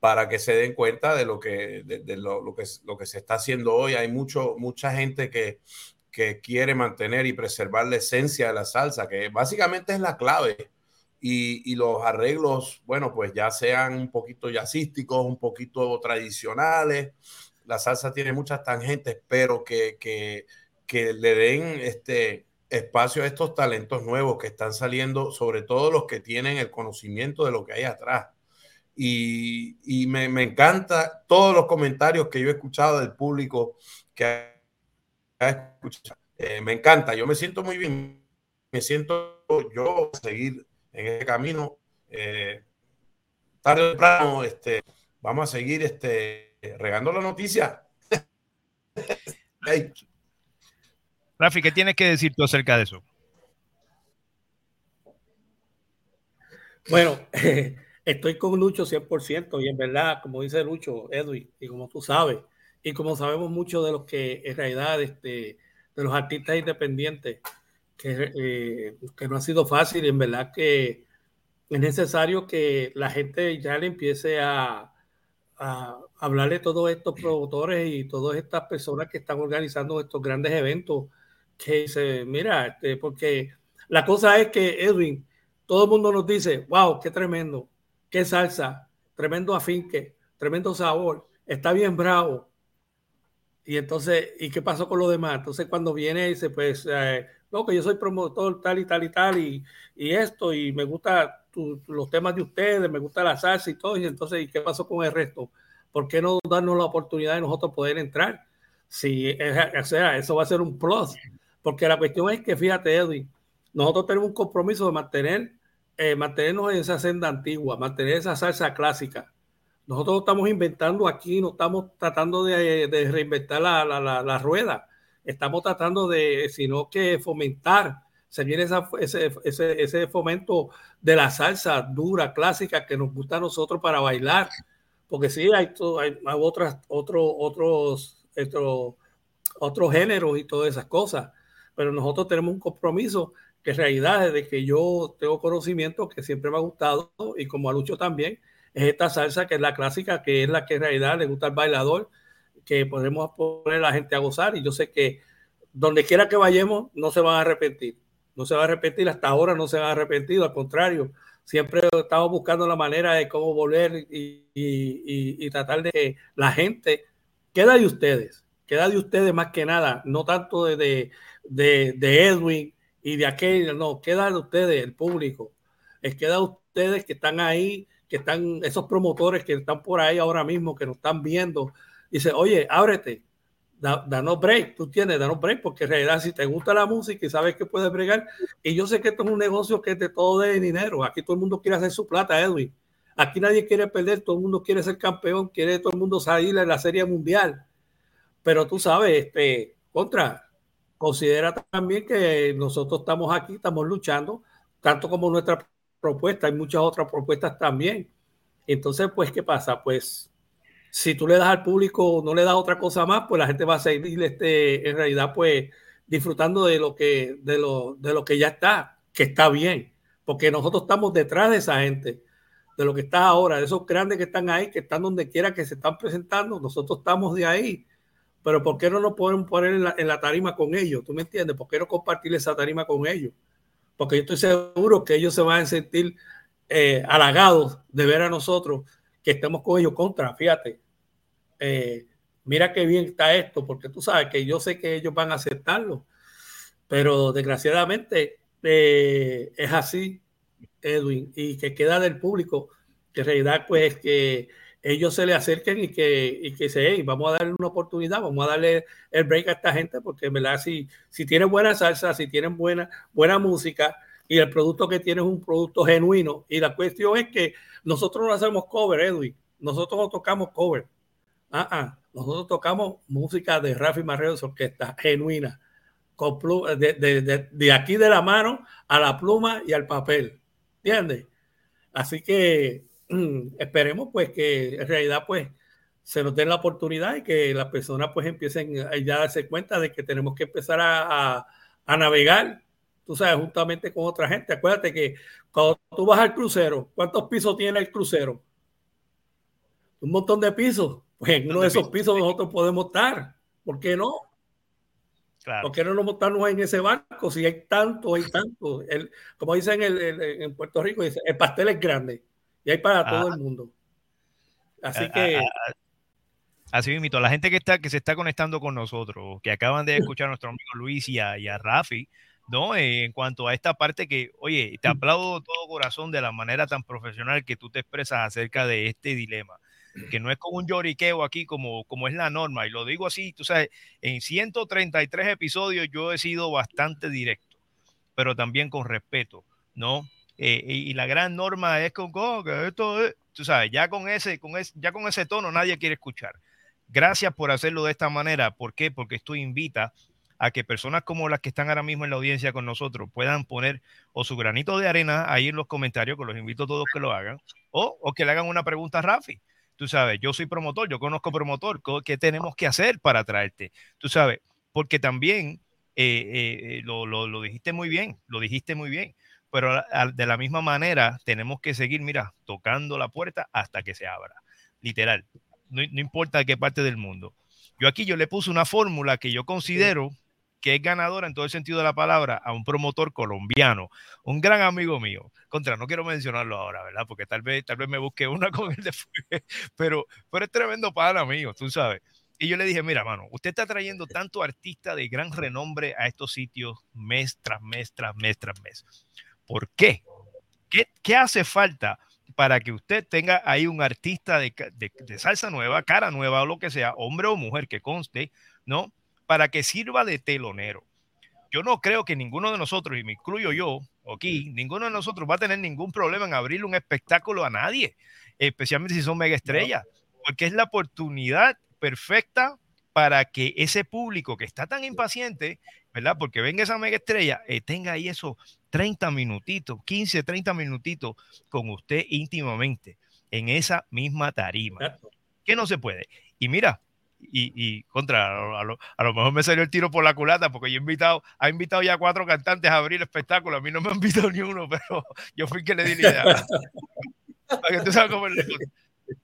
para que se den cuenta de lo que, de, lo, que, lo que se está haciendo hoy. Hay mucho, mucha gente que, que quiere mantener y preservar la esencia de la salsa, que básicamente es la clave. Y, y, los arreglos, bueno, pues ya sean un poquito jazzísticos, un poquito tradicionales. La salsa tiene muchas tangentes, pero que, que que le den este espacio a estos talentos nuevos que están saliendo, sobre todo los que tienen el conocimiento de lo que hay atrás. Y, y me, me, encanta todos los comentarios que yo he escuchado del público que Eh, me encanta, yo me siento muy bien, me siento yo seguir en ese camino. Eh, tarde o temprano, este, vamos a seguir este, regando la noticia. hey. Rafi, ¿qué tienes que decir tú acerca de eso? Bueno, eh, estoy con Lucho 100% y en verdad, como dice Lucho, Edwin, y como tú sabes, y como sabemos mucho de los que en realidad este, de los artistas independientes, que, eh, que no ha sido fácil en verdad que es necesario que la gente ya le empiece a, a hablarle todos estos promotores y todas estas personas que están organizando estos grandes eventos que se, mira, este, porque la cosa es que Edwin, todo el mundo nos dice, wow, qué tremendo, qué salsa, tremendo afinque, tremendo sabor, está bien bravo. Y entonces, ¿y qué pasó con lo demás? Entonces, cuando viene, dice, pues, eh, no, que yo soy promotor tal y tal y tal, y, y esto, y me gusta tu, los temas de ustedes, me gusta la salsa y todo, y entonces, ¿y qué pasó con el resto? ¿Por qué no darnos la oportunidad de nosotros poder entrar? Si, o sea, eso va a ser un plus. Porque la cuestión es que, fíjate, Edwin, nosotros tenemos un compromiso de mantener, eh, mantenernos en esa senda antigua, mantener esa salsa clásica. Nosotros estamos inventando aquí, no estamos tratando de, de reinventar la, la, la, rueda, estamos tratando de, sino que fomentar, se viene esa, ese, ese, fomento de la salsa dura, clásica, que nos gusta a nosotros para bailar, porque sí, hay otras, otro, otros, otros, otros géneros y todas esas cosas. Pero nosotros tenemos un compromiso que en realidad desde que yo tengo conocimiento que siempre me ha gustado y como a Lucho también es esta salsa que es la clásica que es la que en realidad le gusta al bailador que podemos poner a la gente a gozar y yo sé que donde quiera que vayamos no se van a arrepentir no se va a arrepentir hasta ahora no se van a al contrario siempre estamos buscando la manera de cómo volver y, y, y, tratar de que la gente queda de ustedes queda de ustedes más que nada no tanto de, de de, de, Edwin y de aquel, no, queda de ustedes, el público. les queda a ustedes que están ahí, que están, esos promotores que están por ahí ahora mismo, que nos están viendo. Dice, oye, ábrete, da, danos break, tú tienes, danos break, porque en realidad si te gusta la música y sabes que puedes bregar, y yo sé que esto es un negocio que es de todo de dinero, aquí todo el mundo quiere hacer su plata, Edwin. Aquí nadie quiere perder, todo el mundo quiere ser campeón, quiere todo el mundo salir en la serie mundial. Pero tú sabes, este, contra, considera también que nosotros estamos aquí, estamos luchando, tanto como nuestra propuesta, hay muchas otras propuestas también. Entonces, pues, ¿qué pasa? Pues, si tú le das al público, no le das otra cosa más, pues la gente va a seguir, este, en realidad, pues, disfrutando de lo que, de lo, de lo que ya está, que está bien, porque nosotros estamos detrás de esa gente, de lo que está ahora, de esos grandes que están ahí, que están donde quiera que se están presentando, nosotros estamos de ahí. Pero ¿por qué no nos podemos poner en la, en la tarima con ellos? ¿Tú me entiendes? ¿Por qué no compartir esa tarima con ellos? Porque yo estoy seguro que ellos se van a sentir eh, halagados de ver a nosotros que estemos con ellos contra, fíjate, eh, mira qué bien está esto, porque tú sabes que yo sé que ellos van a aceptarlo, pero desgraciadamente eh, es así, Edwin, y que queda del público, que en realidad pues que ellos se le acerquen y que, y que se, vamos a darle una oportunidad, vamos a darle el break a esta gente, porque ¿verdad? Si, si tienen buena salsa, si tienen buena, buena música y el producto que tienen es un producto genuino, y la cuestión es que nosotros no hacemos cover, Edwin, nosotros no tocamos cover, ah, ah, nosotros tocamos música de Rafi Marrero, orquesta genuina, con de, de, de, de aquí de la mano a la pluma y al papel, ¿entiendes? Así que esperemos pues que en realidad pues se nos den la oportunidad y que las personas pues empiecen ya a darse cuenta de que tenemos que empezar a, a, navegar, tú sabes, juntamente con otra gente. Acuérdate que cuando tú vas al crucero, ¿cuántos pisos tiene el crucero? Un montón de pisos. Pues en uno de esos pisos nosotros podemos estar. ¿Por qué no? Claro. ¿Por qué no nos montamos en ese barco? Si hay tanto, hay tanto. El, como dicen el, el, en Puerto Rico, el pastel es grande. Y hay para todo ah. el mundo. Así ah, que. Ah, así mismo, la gente que está, que se está conectando con nosotros, que acaban de escuchar a nuestro amigo Luis y a, y a Rafi, ¿no? Eh, en cuanto a esta parte que, oye, te aplaudo todo corazón de la manera tan profesional que tú te expresas acerca de este dilema, que no es como un lloriqueo aquí como, como es la norma, y lo digo así, tú sabes, en 133 episodios yo he sido bastante directo, pero también con respeto, ¿no? Eh, y, la gran norma es con oh, que esto es, tú sabes, ya con ese, con ese, ya con ese tono nadie quiere escuchar. Gracias por hacerlo de esta manera. ¿Por qué? Porque esto invita a que personas como las que están ahora mismo en la audiencia con nosotros puedan poner o su granito de arena ahí en los comentarios, que los invito a todos que lo hagan, o, o que le hagan una pregunta a Rafi. Tú sabes, yo soy promotor, yo conozco promotor, ¿qué tenemos que hacer para traerte? Tú sabes, porque también eh, eh, lo, lo, lo dijiste muy bien, lo dijiste muy bien pero de la misma manera tenemos que seguir, mira, tocando la puerta hasta que se abra, literal, no, importa de qué parte del mundo. Yo aquí yo le puse una fórmula que yo considero que es ganadora en todo el sentido de la palabra a un promotor colombiano, un gran amigo mío. Contra, no quiero mencionarlo ahora, ¿verdad? Porque tal vez, tal vez me busque una con él después, pero, pero es tremendo para amigo, tú sabes. Y yo le dije, mira, mano, usted está trayendo tanto artista de gran renombre a estos sitios mes tras mes, tras mes, tras mes. ¿Por qué? ¿Qué, hace falta para que usted tenga ahí un artista de, salsa nueva, cara nueva o lo que sea, hombre o mujer que conste, ¿no? Para que sirva de telonero. Yo no creo que ninguno de nosotros, y me incluyo yo aquí, ninguno de nosotros va a tener ningún problema en abrirle un espectáculo a nadie, especialmente si son mega estrellas, porque es la oportunidad perfecta para que ese público que está tan impaciente, ¿verdad? Porque venga esa mega estrella, eh, tenga ahí esos 30 minutitos, 15, 30 minutitos con usted íntimamente en esa misma tarima. Que no se puede. Y mira, y, contra, a lo, mejor me salió el tiro por la culata porque yo he invitado, ha invitado ya cuatro cantantes a abrir el espectáculo. A mí no me han invitado ni uno, pero yo fui el que le di la idea. Para que tú sabes cómo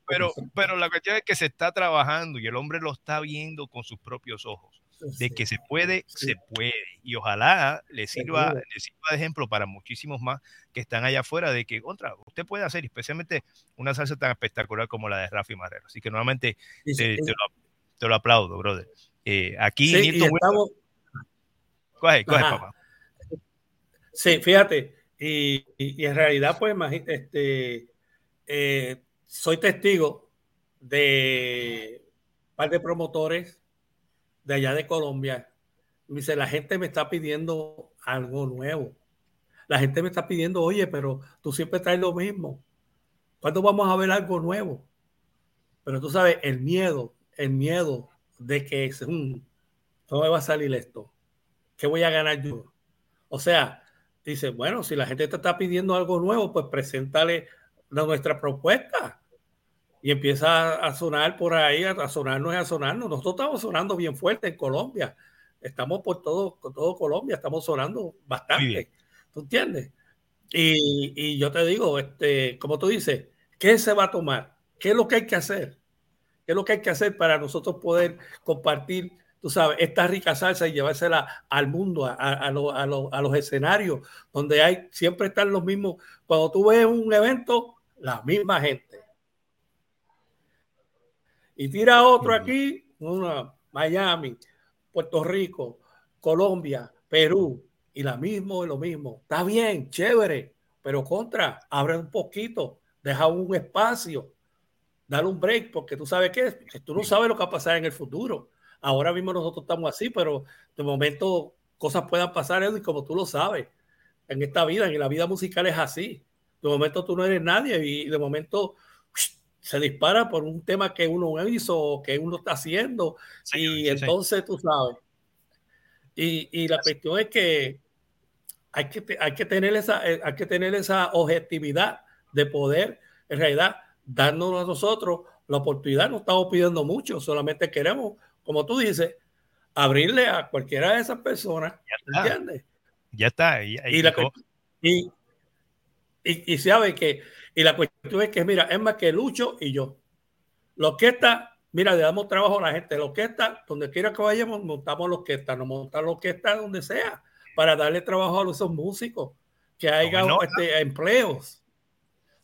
pero, pero la cuestión es que se está trabajando y el hombre lo está viendo con sus propios ojos de que se puede, se puede. Y ojalá le sirva, le sirva de ejemplo para muchísimos más que están allá afuera de que contra usted puede hacer, especialmente una salsa tan espectacular como la de Rafi Marrero. Así que nuevamente te, lo, aplaudo, brother. Eh, aquí sí, estamos... coge, coge, papá. Sí, fíjate, Y, y- y en realidad, pues, este, eh, soy testigo de un par de promotores de allá de Colombia. Me dice, la gente me está pidiendo algo nuevo. La gente me está pidiendo, oye, pero tú siempre traes lo mismo. ¿Cuándo vamos a ver algo nuevo? Pero tú sabes, el miedo, el miedo de que es un, no va a salir esto. ¿Qué voy a ganar yo? O sea, dice, bueno, si la gente te está pidiendo algo nuevo, pues preséntale nuestra propuesta. Y empieza a sonar por ahí, a sonarnos y a sonarnos. Nosotros estamos sonando bien fuerte en Colombia. Estamos por todo, todo Colombia, estamos sonando bastante. ¿Tú entiendes? Y, y yo te digo, este, como tú dices, ¿qué se va a tomar? ¿Qué es lo que hay que hacer? ¿Qué es lo que hay que hacer para nosotros poder compartir, tú sabes, esta rica salsa y llevársela al mundo, a, a- a lo- a lo- a los escenarios, donde hay, siempre están los mismos. Cuando tú ves un evento, la misma gente. Y tira otro aquí, una, Miami, Puerto Rico, Colombia, Perú, y la mismo, lo mismo. Está bien, chévere, pero contra, abre un poquito, deja un espacio, dale un break, porque tú sabes qué, que tú no sabes lo que va a pasar en el futuro. Ahora mismo nosotros estamos así, pero de momento cosas puedan pasar, y como tú lo sabes, en esta vida, en la vida musical es así. De momento tú no eres nadie y de momento se dispara por un tema que uno hizo o que uno está haciendo y sí, entonces tú sabes. Y, y la cuestión es que hay que, hay que tener esa, eh, hay que tener esa objetividad de poder, en realidad, darnos a nosotros la oportunidad. No estamos pidiendo mucho, solamente queremos, como tú dices, abrirle a cualquiera de esas personas, está. ¿entiendes? Ya está. Y, la, y, y, y sabe que, y la cuestión es que, mira, es más que Lucho y yo. Lo que está, mira, le damos trabajo a la gente. Lo que está, donde quiera que vayamos, montamos los que están, nos montamos los que están donde sea, para darle trabajo a esos músicos, que haya este, empleos.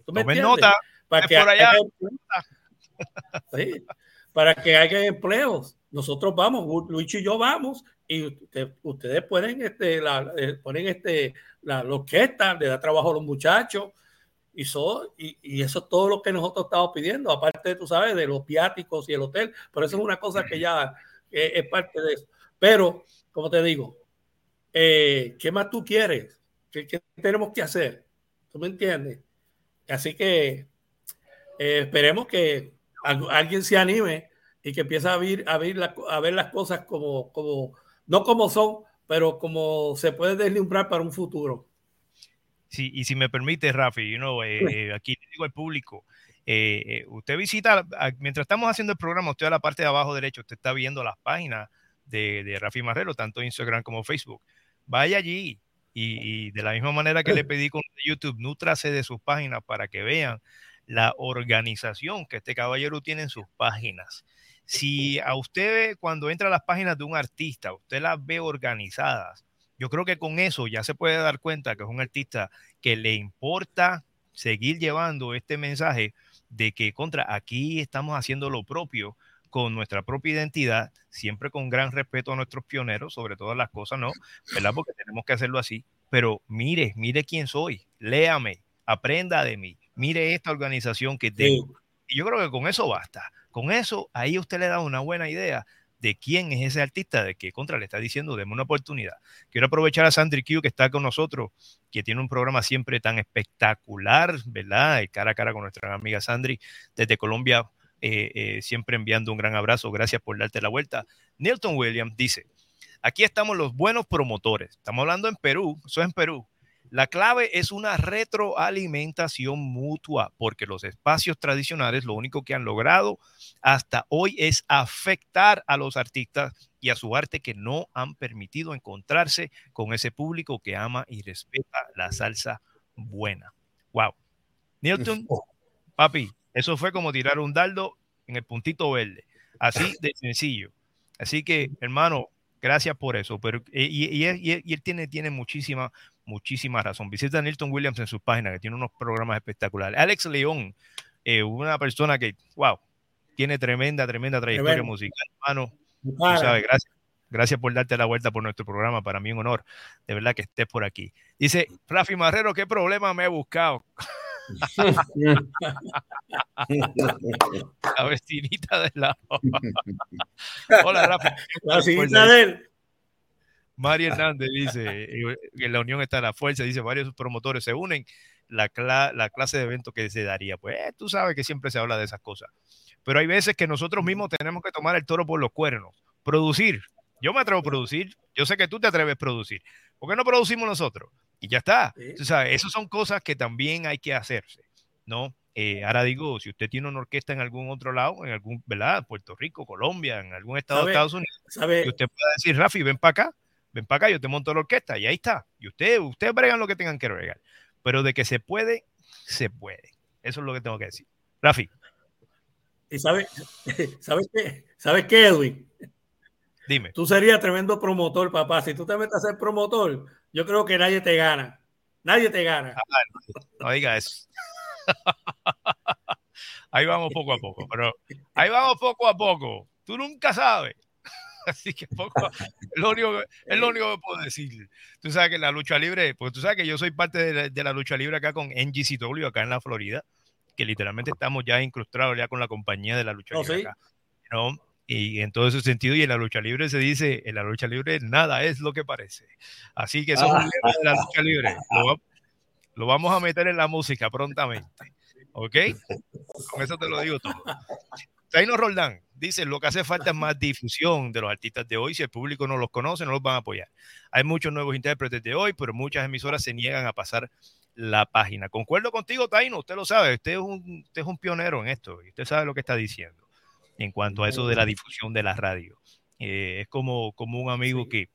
¿Tú me entiendes? nota, Para es que haya- Sí, para que haya empleos. Nosotros vamos, Luis y yo vamos, y usted- ustedes pueden, este, la, eh, ponen este, la, la orquesta, le da trabajo a los muchachos, y, so- y, y eso es todo lo que nosotros estamos pidiendo, aparte, tú sabes, de los viáticos y el hotel, pero eso es una cosa que ya eh, es parte de eso. Pero, como te digo, eh, ¿qué más tú quieres? ¿Qué, qué tenemos que hacer? ¿Tú me entiendes? Así que eh, esperemos que al- alguien se anime y que empiece a ver, a ver, la- a ver las cosas como, como, no como son, pero como se puede deslumbrar para un futuro. Sí, y si me permite, Rafi, you know, eh, eh, aquí le digo al público, eh, eh, usted visita, mientras estamos haciendo el programa, usted a la parte de abajo derecha, usted está viendo las páginas de, de Rafi Marrero, tanto Instagram como Facebook. Vaya allí y, y de la misma manera que le pedí con YouTube, nútrase de sus páginas para que vean la organización que este caballero tiene en sus páginas. Si a usted cuando entra a las páginas de un artista, usted las ve organizadas, yo creo que con eso ya se puede dar cuenta que es un artista que le importa seguir llevando este mensaje de que contra aquí estamos haciendo lo propio con nuestra propia identidad, siempre con gran respeto a nuestros pioneros, sobre todas las cosas, ¿no? ¿Verdad? Porque tenemos que hacerlo así. Pero mire, mire quién soy, léame, aprenda de mí, mire esta organización que tengo. Y yo creo que con eso basta. Con eso, ahí usted le da una buena idea de quién es ese artista, de qué contra le está diciendo, deme una oportunidad. Quiero aprovechar a Sandri Q, que está con nosotros, que tiene un programa siempre tan espectacular, ¿verdad? Cara a cara con nuestra amiga Sandri, desde Colombia, eh, eh, siempre enviando un gran abrazo. Gracias por darte la vuelta. Nilton Williams dice, aquí estamos los buenos promotores. Estamos hablando en Perú, eso es en Perú. La clave es una retroalimentación mutua, porque los espacios tradicionales lo único que han logrado hasta hoy es afectar a los artistas y a su arte que no han permitido encontrarse con ese público que ama y respeta la salsa buena. Wow. Nilton, papi, eso fue como tirar un dardo en el puntito verde. Así de sencillo. Así que, hermano, gracias por eso. Pero, y, y, y, y él tiene, tiene muchísima, muchísima razón. Visita a Nilton Williams en su página, que tiene unos programas espectaculares. Alex León, eh, una persona que, wow, tiene tremenda, tremenda trayectoria musical, hermano. Tú sabes, gracias. Gracias por darte la vuelta por nuestro programa. Para mí un honor, de verdad, que estés por aquí. Dice Rafi Marrero, ¿qué problema me he buscado? la vecinita de la. Hola, Rafi. La vecinita de él. María Hernández dice, en la unión está la fuerza, dice, varios promotores se unen, la, la clase de evento que se daría. Pues eh, tú sabes que siempre se habla de esas cosas. Pero hay veces que nosotros mismos tenemos que tomar el toro por los cuernos, producir. Yo me atrevo a producir, yo sé que tú te atreves a producir. ¿Por qué no producimos nosotros? Y ya está. Tú sabes, esas son cosas que también hay que hacerse, ¿no? Eh, ahora digo, si usted tiene una orquesta en algún otro lado, en algún, ¿verdad? Puerto Rico, Colombia, en algún estado de Estados Unidos, ¿sabe? que usted pueda decir, Rafi, ven para acá, ven para acá, yo te monto la orquesta y ahí está. Y ustedes, ustedes bregan lo que tengan que bregar. Pero de que se puede, se puede. Eso es lo que tengo que decir. Rafi. ¿Y sabes sabes qué? ¿Sabes qué, Edwin? Dime. Tú serías tremendo promotor, papá. Si tú te metes a ser promotor, yo creo que nadie te gana. Nadie te gana. Ah, no, diga eso. ahí vamos poco a poco, pero ahí vamos poco a poco. Tú nunca sabes. Así que poco, lo, único, es lo único que puedo decir. Tú sabes que la lucha libre, pues tú sabes que yo soy parte de la, de la lucha libre acá con NGCW, acá en la Florida, que literalmente estamos ya incrustados ya con la compañía de la lucha ¿Oh, libre sí? acá. ¿no? Y en todo ese sentido, y en la lucha libre se dice, en la lucha libre nada es lo que parece. Así que eso es un de la lucha libre. Lo, lo vamos a meter en la música prontamente. ¿Ok? Con eso te lo digo todo. Taino Roldán dice, lo que hace falta es más difusión de los artistas de hoy. Si el público no los conoce, no los van a apoyar. Hay muchos nuevos intérpretes de hoy, pero muchas emisoras se niegan a pasar la página. Concuerdo contigo, Taino, usted lo sabe, usted es un, usted es un pionero en esto y usted sabe lo que está diciendo en cuanto a eso de la difusión de la radio. Eh, es como, como un amigo que,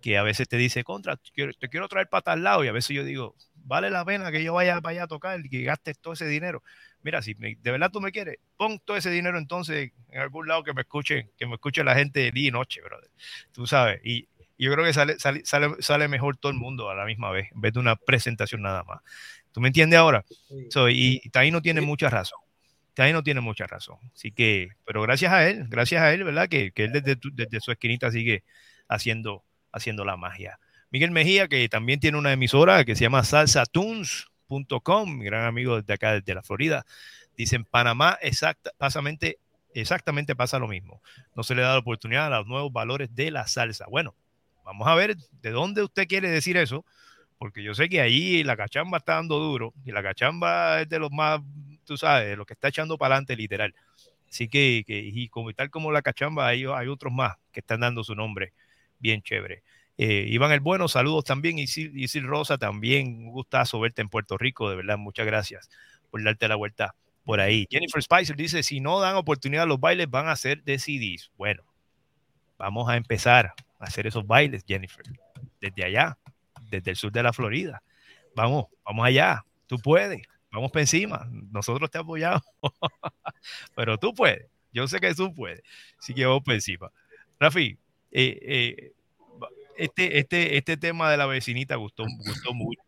que a veces te dice, contra, te quiero, te quiero traer para tal lado, y a veces yo digo, vale la pena que yo vaya, vaya a tocar y que gastes todo ese dinero. Mira, si me- de verdad tú me quieres, pon todo ese dinero entonces en algún lado que me escuchen, que me escuche la gente día y noche, brother. Tú sabes, y y yo creo que sale, sale, sale, sale mejor todo el mundo a la misma vez, en vez de una presentación nada más. ¿Tú me entiendes ahora? So, y, y Taino tiene mucha razón. Taino tiene mucha razón. Así que, pero gracias a él, gracias a él, ¿verdad? Que, que él desde, desde su esquinita sigue haciendo, haciendo la magia. Miguel Mejía, que también tiene una emisora que se llama salsatunes.com, mi gran amigo desde acá, desde la Florida. Dice, en Panamá exacta, exactamente pasa lo mismo. No se le da la oportunidad a los nuevos valores de la salsa. Bueno, vamos a ver de dónde usted quiere decir eso, porque yo sé que ahí la cachamba está dando duro y la cachamba es de los más, tú sabes, de los que está echando para adelante literal. Así que, que- y como tal como la cachamba, hay, hay otros más que están dando su nombre bien chévere. Eh, Iván el Bueno, saludos también. Isil, Isil Rosa, también un gustazo verte en Puerto Rico, de verdad, muchas gracias por darte la vuelta por ahí. Jennifer Spicer dice, si no dan oportunidad a los bailes, van a ser de CDs. Bueno, vamos a empezar a hacer esos bailes, Jennifer, desde allá, desde el sur de la Florida. Vamos, vamos allá, tú puedes, vamos para encima, nosotros te apoyamos, pero tú puedes, yo sé que tú puedes, así que vamos para encima. Rafi, eh, eh, este, este, este tema de la vecinita gustó, gustó mucho,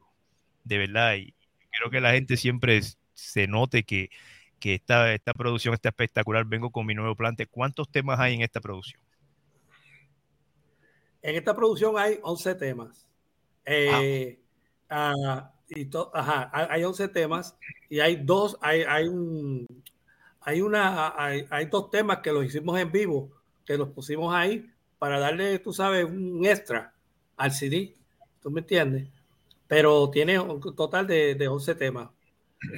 de verdad, y creo que la gente siempre se note que, que esta, esta producción está espectacular. Vengo con mi nuevo plante. ¿Cuántos temas hay en esta producción? En esta producción hay 11 temas. Eh, ah, y to- ajá, hay hay 11 temas y hay dos, hay, hay un, hay una, hay, hay dos temas que los hicimos en vivo, que los pusimos ahí para darle, tú sabes, un extra al CD. ¿Tú me entiendes? Pero tiene un total de, de 11 temas.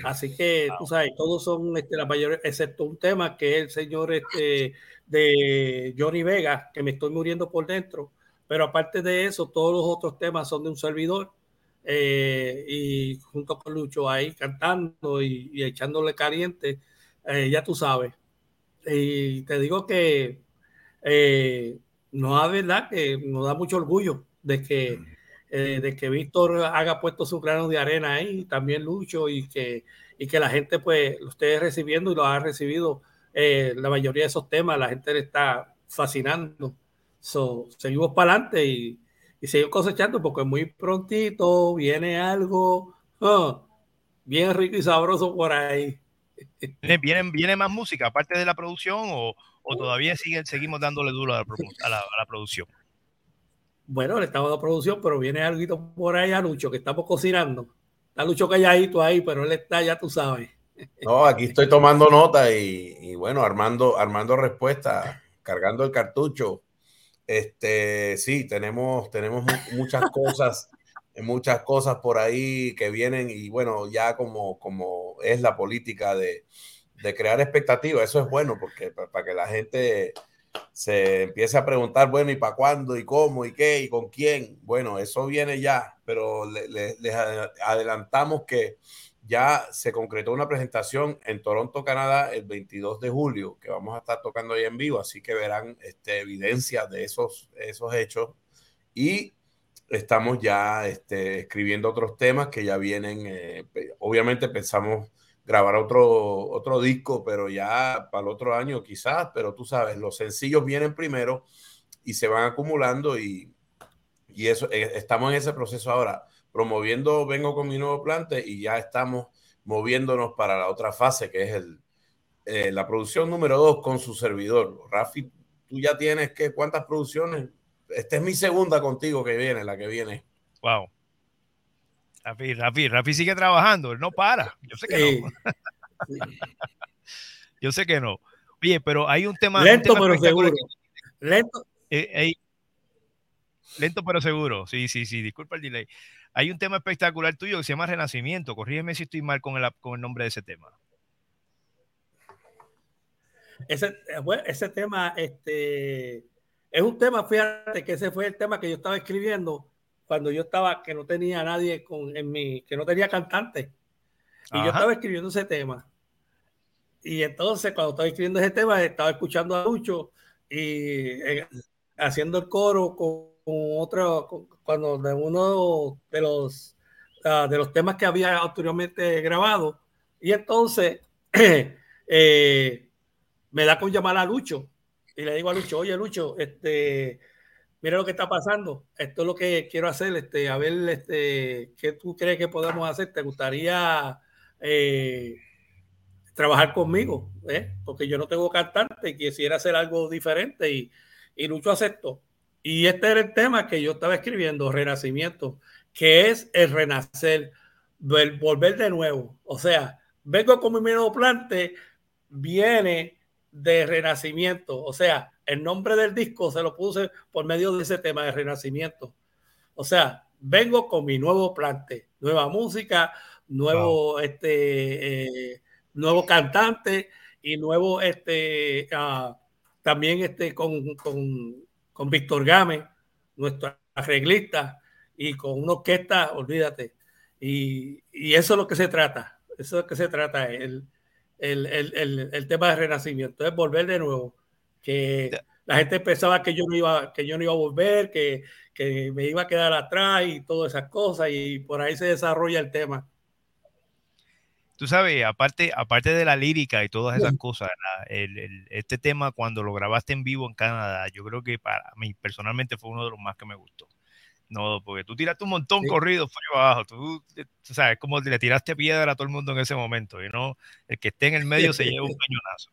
Así que, tú sabes, todos son este, la mayoría, excepto un tema que es el señor este, de Johnny Vega, que me estoy muriendo por dentro. Pero aparte de eso, todos los otros temas son de un servidor. eh, y junto con Lucho ahí cantando y, y echándole caliente, eh, ya tú sabes. Y te digo que eh, no es verdad que nos da mucho orgullo de que, eh, de que Víctor haga puesto su grano de arena ahí, también Lucho, y que, y que la gente pues lo esté recibiendo y lo ha recibido. eh, la mayoría de esos temas, la gente le está fascinando. So, seguimos para adelante y, y seguimos cosechando porque muy prontito viene algo ah, bien rico y sabroso por ahí. ¿Viene, viene, más música aparte de la producción o, o todavía siguen, seguimos dándole duro a la, promo- a la- a la producción? Bueno, le estamos dando producción, pero viene algo por ahí a Lucho, que estamos cocinando. Está Lucho calladito ahí, pero él está, ya tú sabes. No, aquí estoy tomando nota y, y bueno, armando, armando respuesta, cargando el cartucho. Este, sí, tenemos, tenemos muchas cosas, muchas cosas por ahí que vienen y bueno, ya como, como es la política de, de crear expectativas, eso es bueno porque para que la gente se empiece a preguntar, bueno, ¿y para cuándo? ¿Y cómo? ¿Y qué? ¿Y con quién? Bueno, eso viene ya, pero les adelantamos que ya se concretó una presentación en Toronto, Canadá, el 22 de julio, que vamos a estar tocando ahí en vivo, así que verán este, evidencia de esos, esos hechos. Y estamos ya este, escribiendo otros temas que ya vienen. Eh, obviamente pensamos grabar otro, otro disco, pero ya para el otro año quizás, pero tú sabes, los sencillos vienen primero y se van acumulando y, y eso, eh, estamos en ese proceso ahora, promoviendo Vengo con mi nuevo plante y ya estamos moviéndonos para la otra fase, que es el, eh, la producción número dos con su servidor. Rafi, tú ya tienes que, ¿cuántas producciones? Esta es mi segunda contigo que viene, la que viene. Wow. Rafi, Rafi, Rafi sigue trabajando, él no para. Yo sé que no. Yo sé que no. Oye, pero hay un tema. Lento, pero seguro. Lento. Eh, lento, pero seguro. Sí, sí, sí. Disculpa el delay. Hay un tema espectacular tuyo que se llama Renacimiento. Corrígeme si estoy mal con el, con el nombre de ese tema. Ese, eh, bueno, ese tema, este, es un tema, fíjate que ese fue el tema que yo estaba escribiendo cuando yo estaba, que no tenía nadie con, en mi, que no tenía cantante. Y yo estaba escribiendo ese tema. Y entonces, cuando estaba escribiendo ese tema, estaba escuchando a Lucho y eh, haciendo el coro con, otro, cuando de uno de los, ah, de los temas que había anteriormente grabado. Y entonces eh, me da con llamar a Lucho. Y le digo a Lucho, oye Lucho, este, mira lo que está pasando, esto es lo que quiero hacer, este, a ver, este, ¿qué tú crees que podemos hacer? ¿Te gustaría eh, trabajar conmigo? ¿Eh? Porque yo no tengo cantante y quisiera hacer algo diferente y, y Lucho aceptó. Y este era el tema que yo estaba escribiendo, Renacimiento, que es el renacer, volver de nuevo. O sea, vengo con mi nuevo plante, viene de renacimiento. O sea, el nombre del disco se lo puse por medio de ese tema de renacimiento. O sea, vengo con mi nuevo plante, nueva música, nuevo, este, eh, nuevo cantante y nuevo, este, ah, también este, con, con, con Víctor Game, nuestro arreglista, y con una orquesta, olvídate. Y, y, eso es lo que se trata, eso es lo que se trata, el, el, el, el tema de renacimiento, es volver de nuevo que la gente pensaba que yo no iba, que yo no iba a volver, que, que me iba a quedar atrás y todas esas cosas, y por ahí se desarrolla el tema. Tú sabes, aparte, aparte de la lírica y todas esas cosas, el, el, este tema cuando lo grabaste en vivo en Canadá, yo creo que para mí personalmente fue uno de los más que me gustó. No, porque tú tiraste un montón sí. corrido fue abajo. Tú, tú sabes, como le tiraste piedra a todo el mundo en ese momento. y no El que esté en el medio se lleva un cañonazo.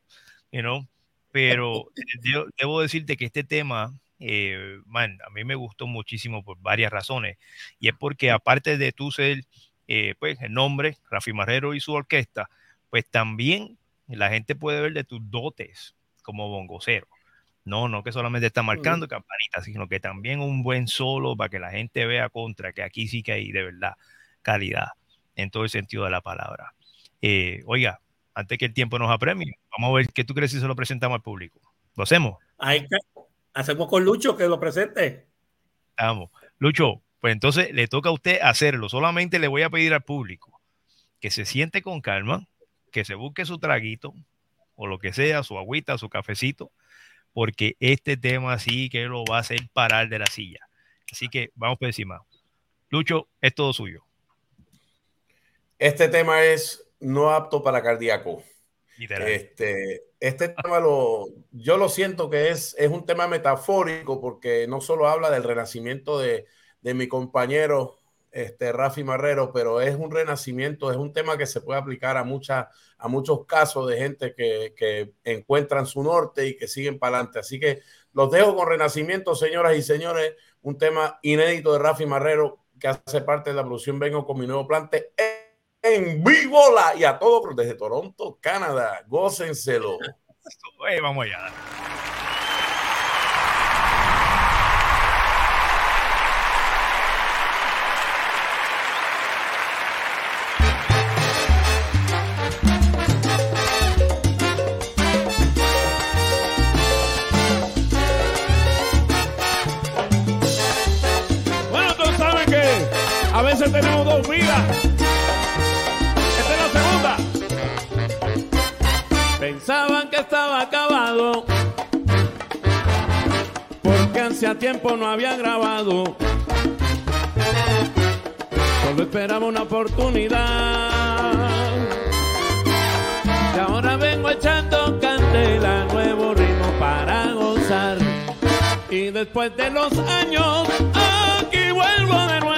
You know? pero debo decirte que este tema, eh, man, a mí me gustó muchísimo por varias razones. Y es porque aparte de tú ser, eh, pues, el nombre, Rafi Marrero y su orquesta, pues también la gente puede ver de tus dotes como bongocero. No, no que solamente está marcando campanitas, sino que también un buen solo para que la gente vea contra, que aquí sí que hay de verdad calidad, en todo el sentido de la palabra. Eh, oiga, antes que el tiempo nos apremie. Vamos a ver qué tú crees si se lo presentamos al público. ¿Lo hacemos? Hacemos con Lucho que lo presente. Vamos. Lucho, pues entonces le toca a usted hacerlo. Solamente le voy a pedir al público que se siente con calma, que se busque su traguito o lo que sea, su agüita, su cafecito, porque este tema sí que lo va a hacer parar de la silla. Así que vamos por encima. Lucho, es todo suyo. Este tema es no apto para cardíaco. Este, este tema lo, yo lo siento que es, es un tema metafórico porque no solo habla del renacimiento de, de mi compañero este, Rafi Marrero, pero es un renacimiento, es un tema que se puede aplicar a, mucha, a muchos casos de gente que, que encuentran su norte y que siguen para adelante. Así que Los dejo con Renacimiento, señoras y señores, un tema inédito de Rafi Marrero que hace parte de la producción Vengo con mi nuevo plante en vivo la, y a todos desde Toronto, Canadá. Gócenselo. Eh, vamos allá. Tenemos dos vidas. Esta es la segunda. Pensaban que estaba acabado. Porque hacía tiempo no había grabado. Solo esperaba una oportunidad. Y ahora vengo echando candela, nuevo ritmo para gozar. Y después de los años, aquí vuelvo de nuevo,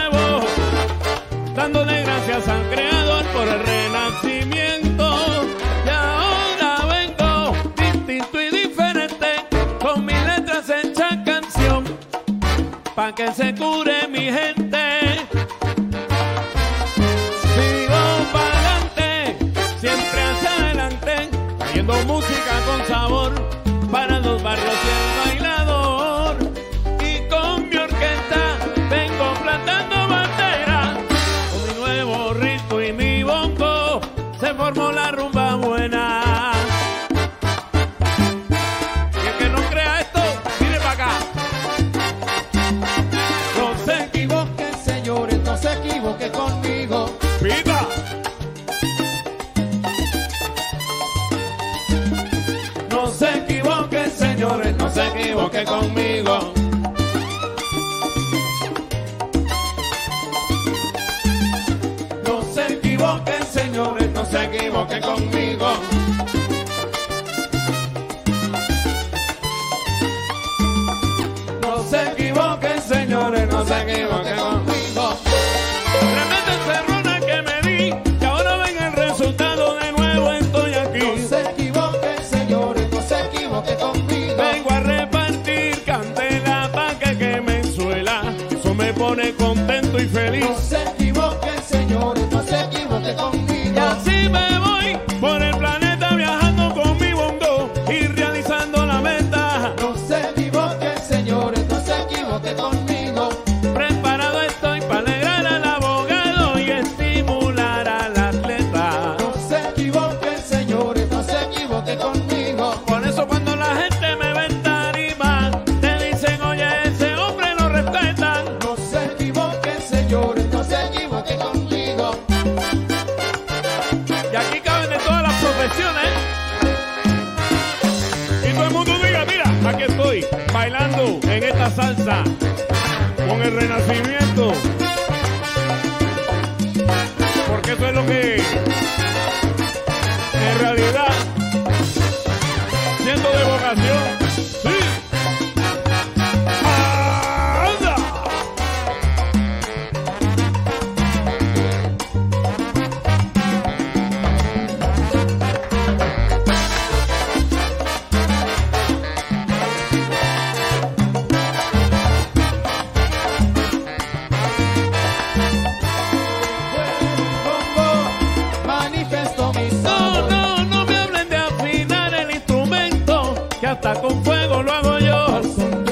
dándole gracias al Creador por el renacimiento. Y ahora vengo distinto y diferente, con mis letras hechas canción, pa' que se cure mi gente. Sigo pa'lante, siempre hacia adelante, trayendo música con sabor para los barrios y el bailador. No se equivoquen conmigo. No se equivoquen, señores, no se equivoquen fuego lo hago yo.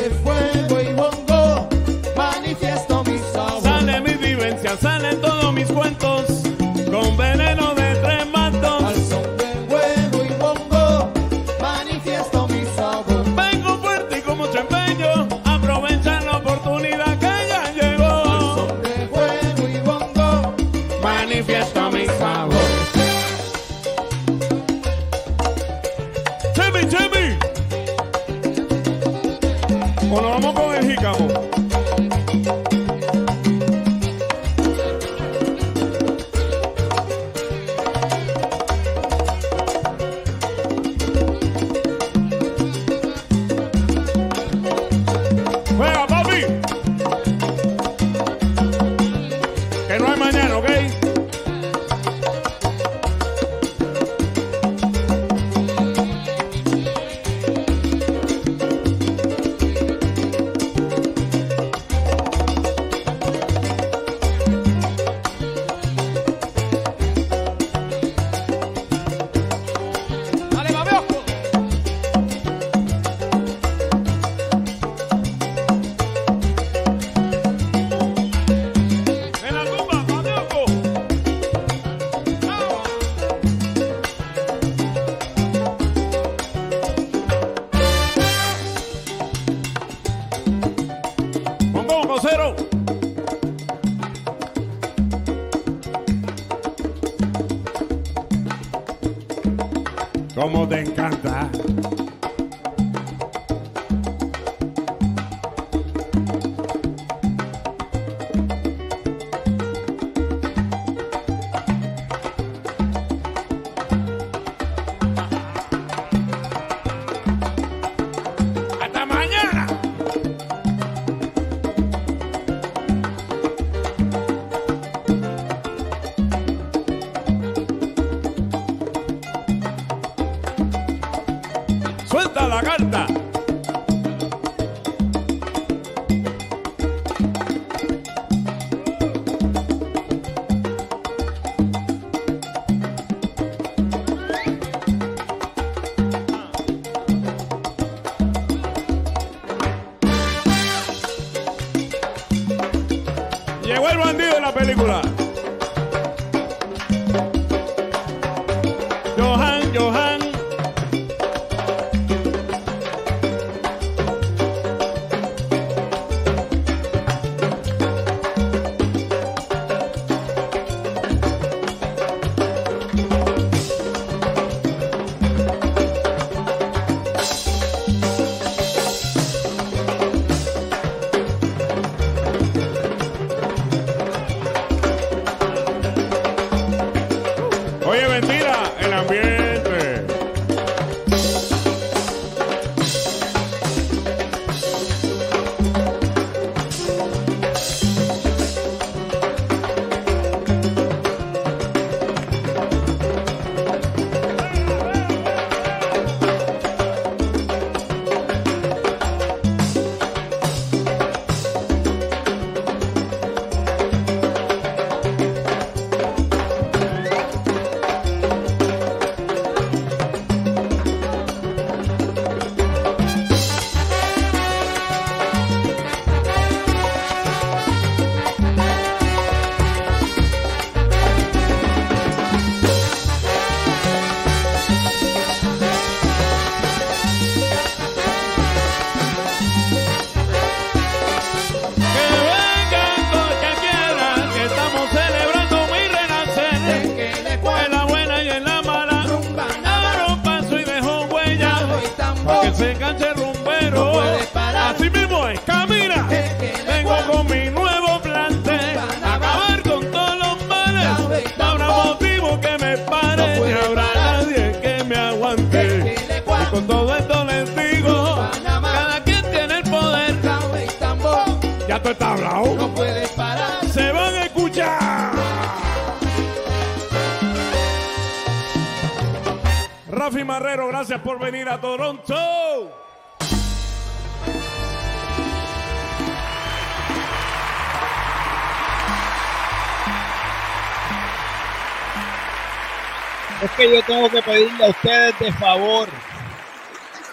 Tengo que pedirle a ustedes de favor.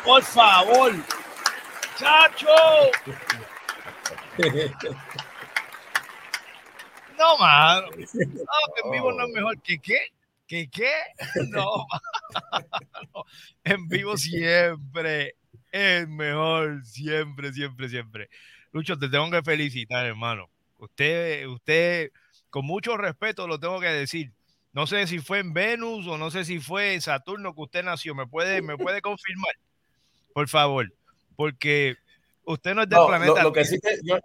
Por favor. Chacho. No, mano. No, que en vivo no es mejor. ¿Que qué? ¿Que qué? No, mano. En vivo siempre es mejor. Siempre, siempre, siempre. Lucho, te tengo que felicitar, hermano. Usted, usted, con mucho respeto, lo tengo que decir. No sé si fue en Venus o no sé si fue en Saturno que usted nació. ¿Me puede, me puede confirmar? Por favor. Porque usted no es del No, planeta. lo, lo que sí que yo,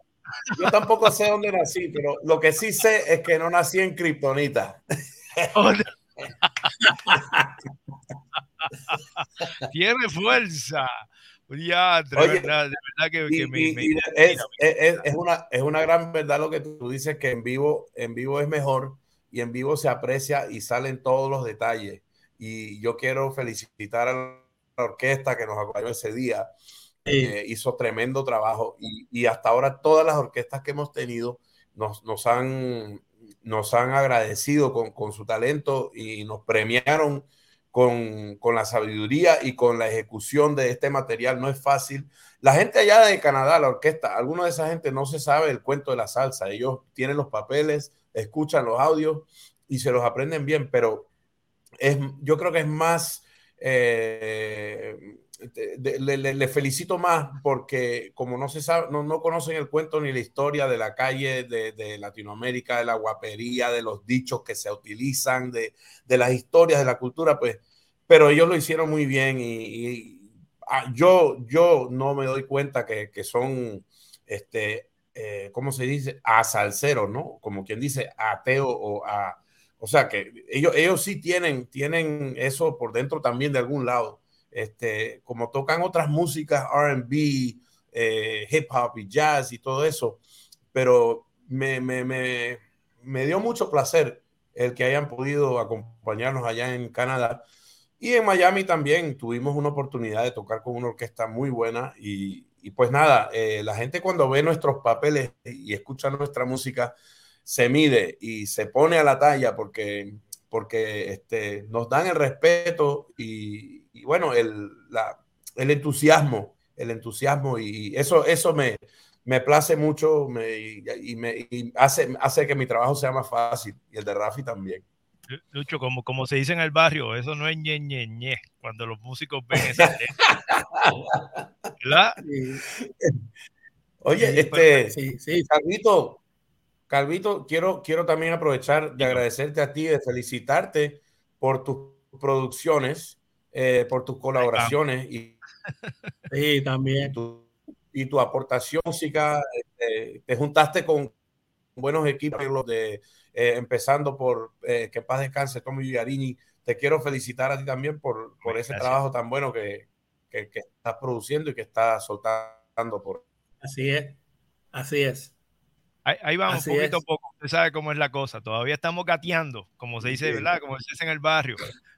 yo tampoco sé dónde nací, pero lo que sí sé es que no nací en Kryptonita. Tiene fuerza. Ya, de Oye, verdad, de verdad que, Y- que me, y- me- y es, es- es- es una, es una gran verdad lo que tú dices, que en vivo, en vivo es mejor y en vivo se aprecia y salen todos los detalles. Y yo quiero felicitar a la orquesta que nos acompañó ese día. Eh, hizo tremendo trabajo y, y hasta ahora todas las orquestas que hemos tenido nos, nos, han, nos han agradecido con, con su talento y nos premiaron con, con la sabiduría y con la ejecución de este material. No es fácil. La gente allá de Canadá, la orquesta, alguna de esa gente no se sabe el cuento de la salsa. Ellos tienen los papeles, escuchan los audios y se los aprenden bien, pero es, yo creo que es más, eh, le, felicito más porque como no se sabe, no, no conocen el cuento ni la historia de la calle de, Latinoamérica, de la guapería, de los dichos que se utilizan, de, de las historias de la cultura, pues pero ellos lo hicieron muy bien y, y, ah, yo, yo no me doy cuenta que, que son, este, eh, ¿cómo se dice? A salsero, ¿no? Como quien dice, ateo o a... O sea que ellos, ellos sí tienen, tienen eso por dentro también de algún lado. Este, como tocan otras músicas, RB, eh, hip hop y jazz y todo eso, pero me, me, me, me dio mucho placer el que hayan podido acompañarnos allá en Canadá. Y en Miami también tuvimos una oportunidad de tocar con una orquesta muy buena y, y pues nada, eh, la gente cuando ve nuestros papeles y escucha nuestra música se mide y se pone a la talla porque, porque este, nos dan el respeto y, bueno, el, la, el entusiasmo, el entusiasmo y eso, eso me, me place mucho me, y, me y hace, hace que mi trabajo sea más fácil y el de Rafi también. Lucho, como, como se dice en el barrio, eso no es ñe, ñe, ñe cuando los músicos ven esa ¿Verdad? Sí. Oye, sí, este, sí, sí. Calvito, Calvito, quiero, quiero también aprovechar de agradecerte a ti, de felicitarte por tus producciones, eh, por tus colaboraciones y, sí, también. Tu, y tu aportación música. Este, te juntaste con buenos equipos de eh, empezando por eh, que paz descanse Tommy Villarini. Te quiero felicitar a ti también por, por ese trabajo tan bueno que, que, que, estás produciendo y que estás soltando por. Así es, así es. Ahí, ahí vamos, así poquito a poco. Usted sabe cómo es la cosa. Todavía estamos gateando, como se dice, sí. ¿verdad? Como se dice en el barrio.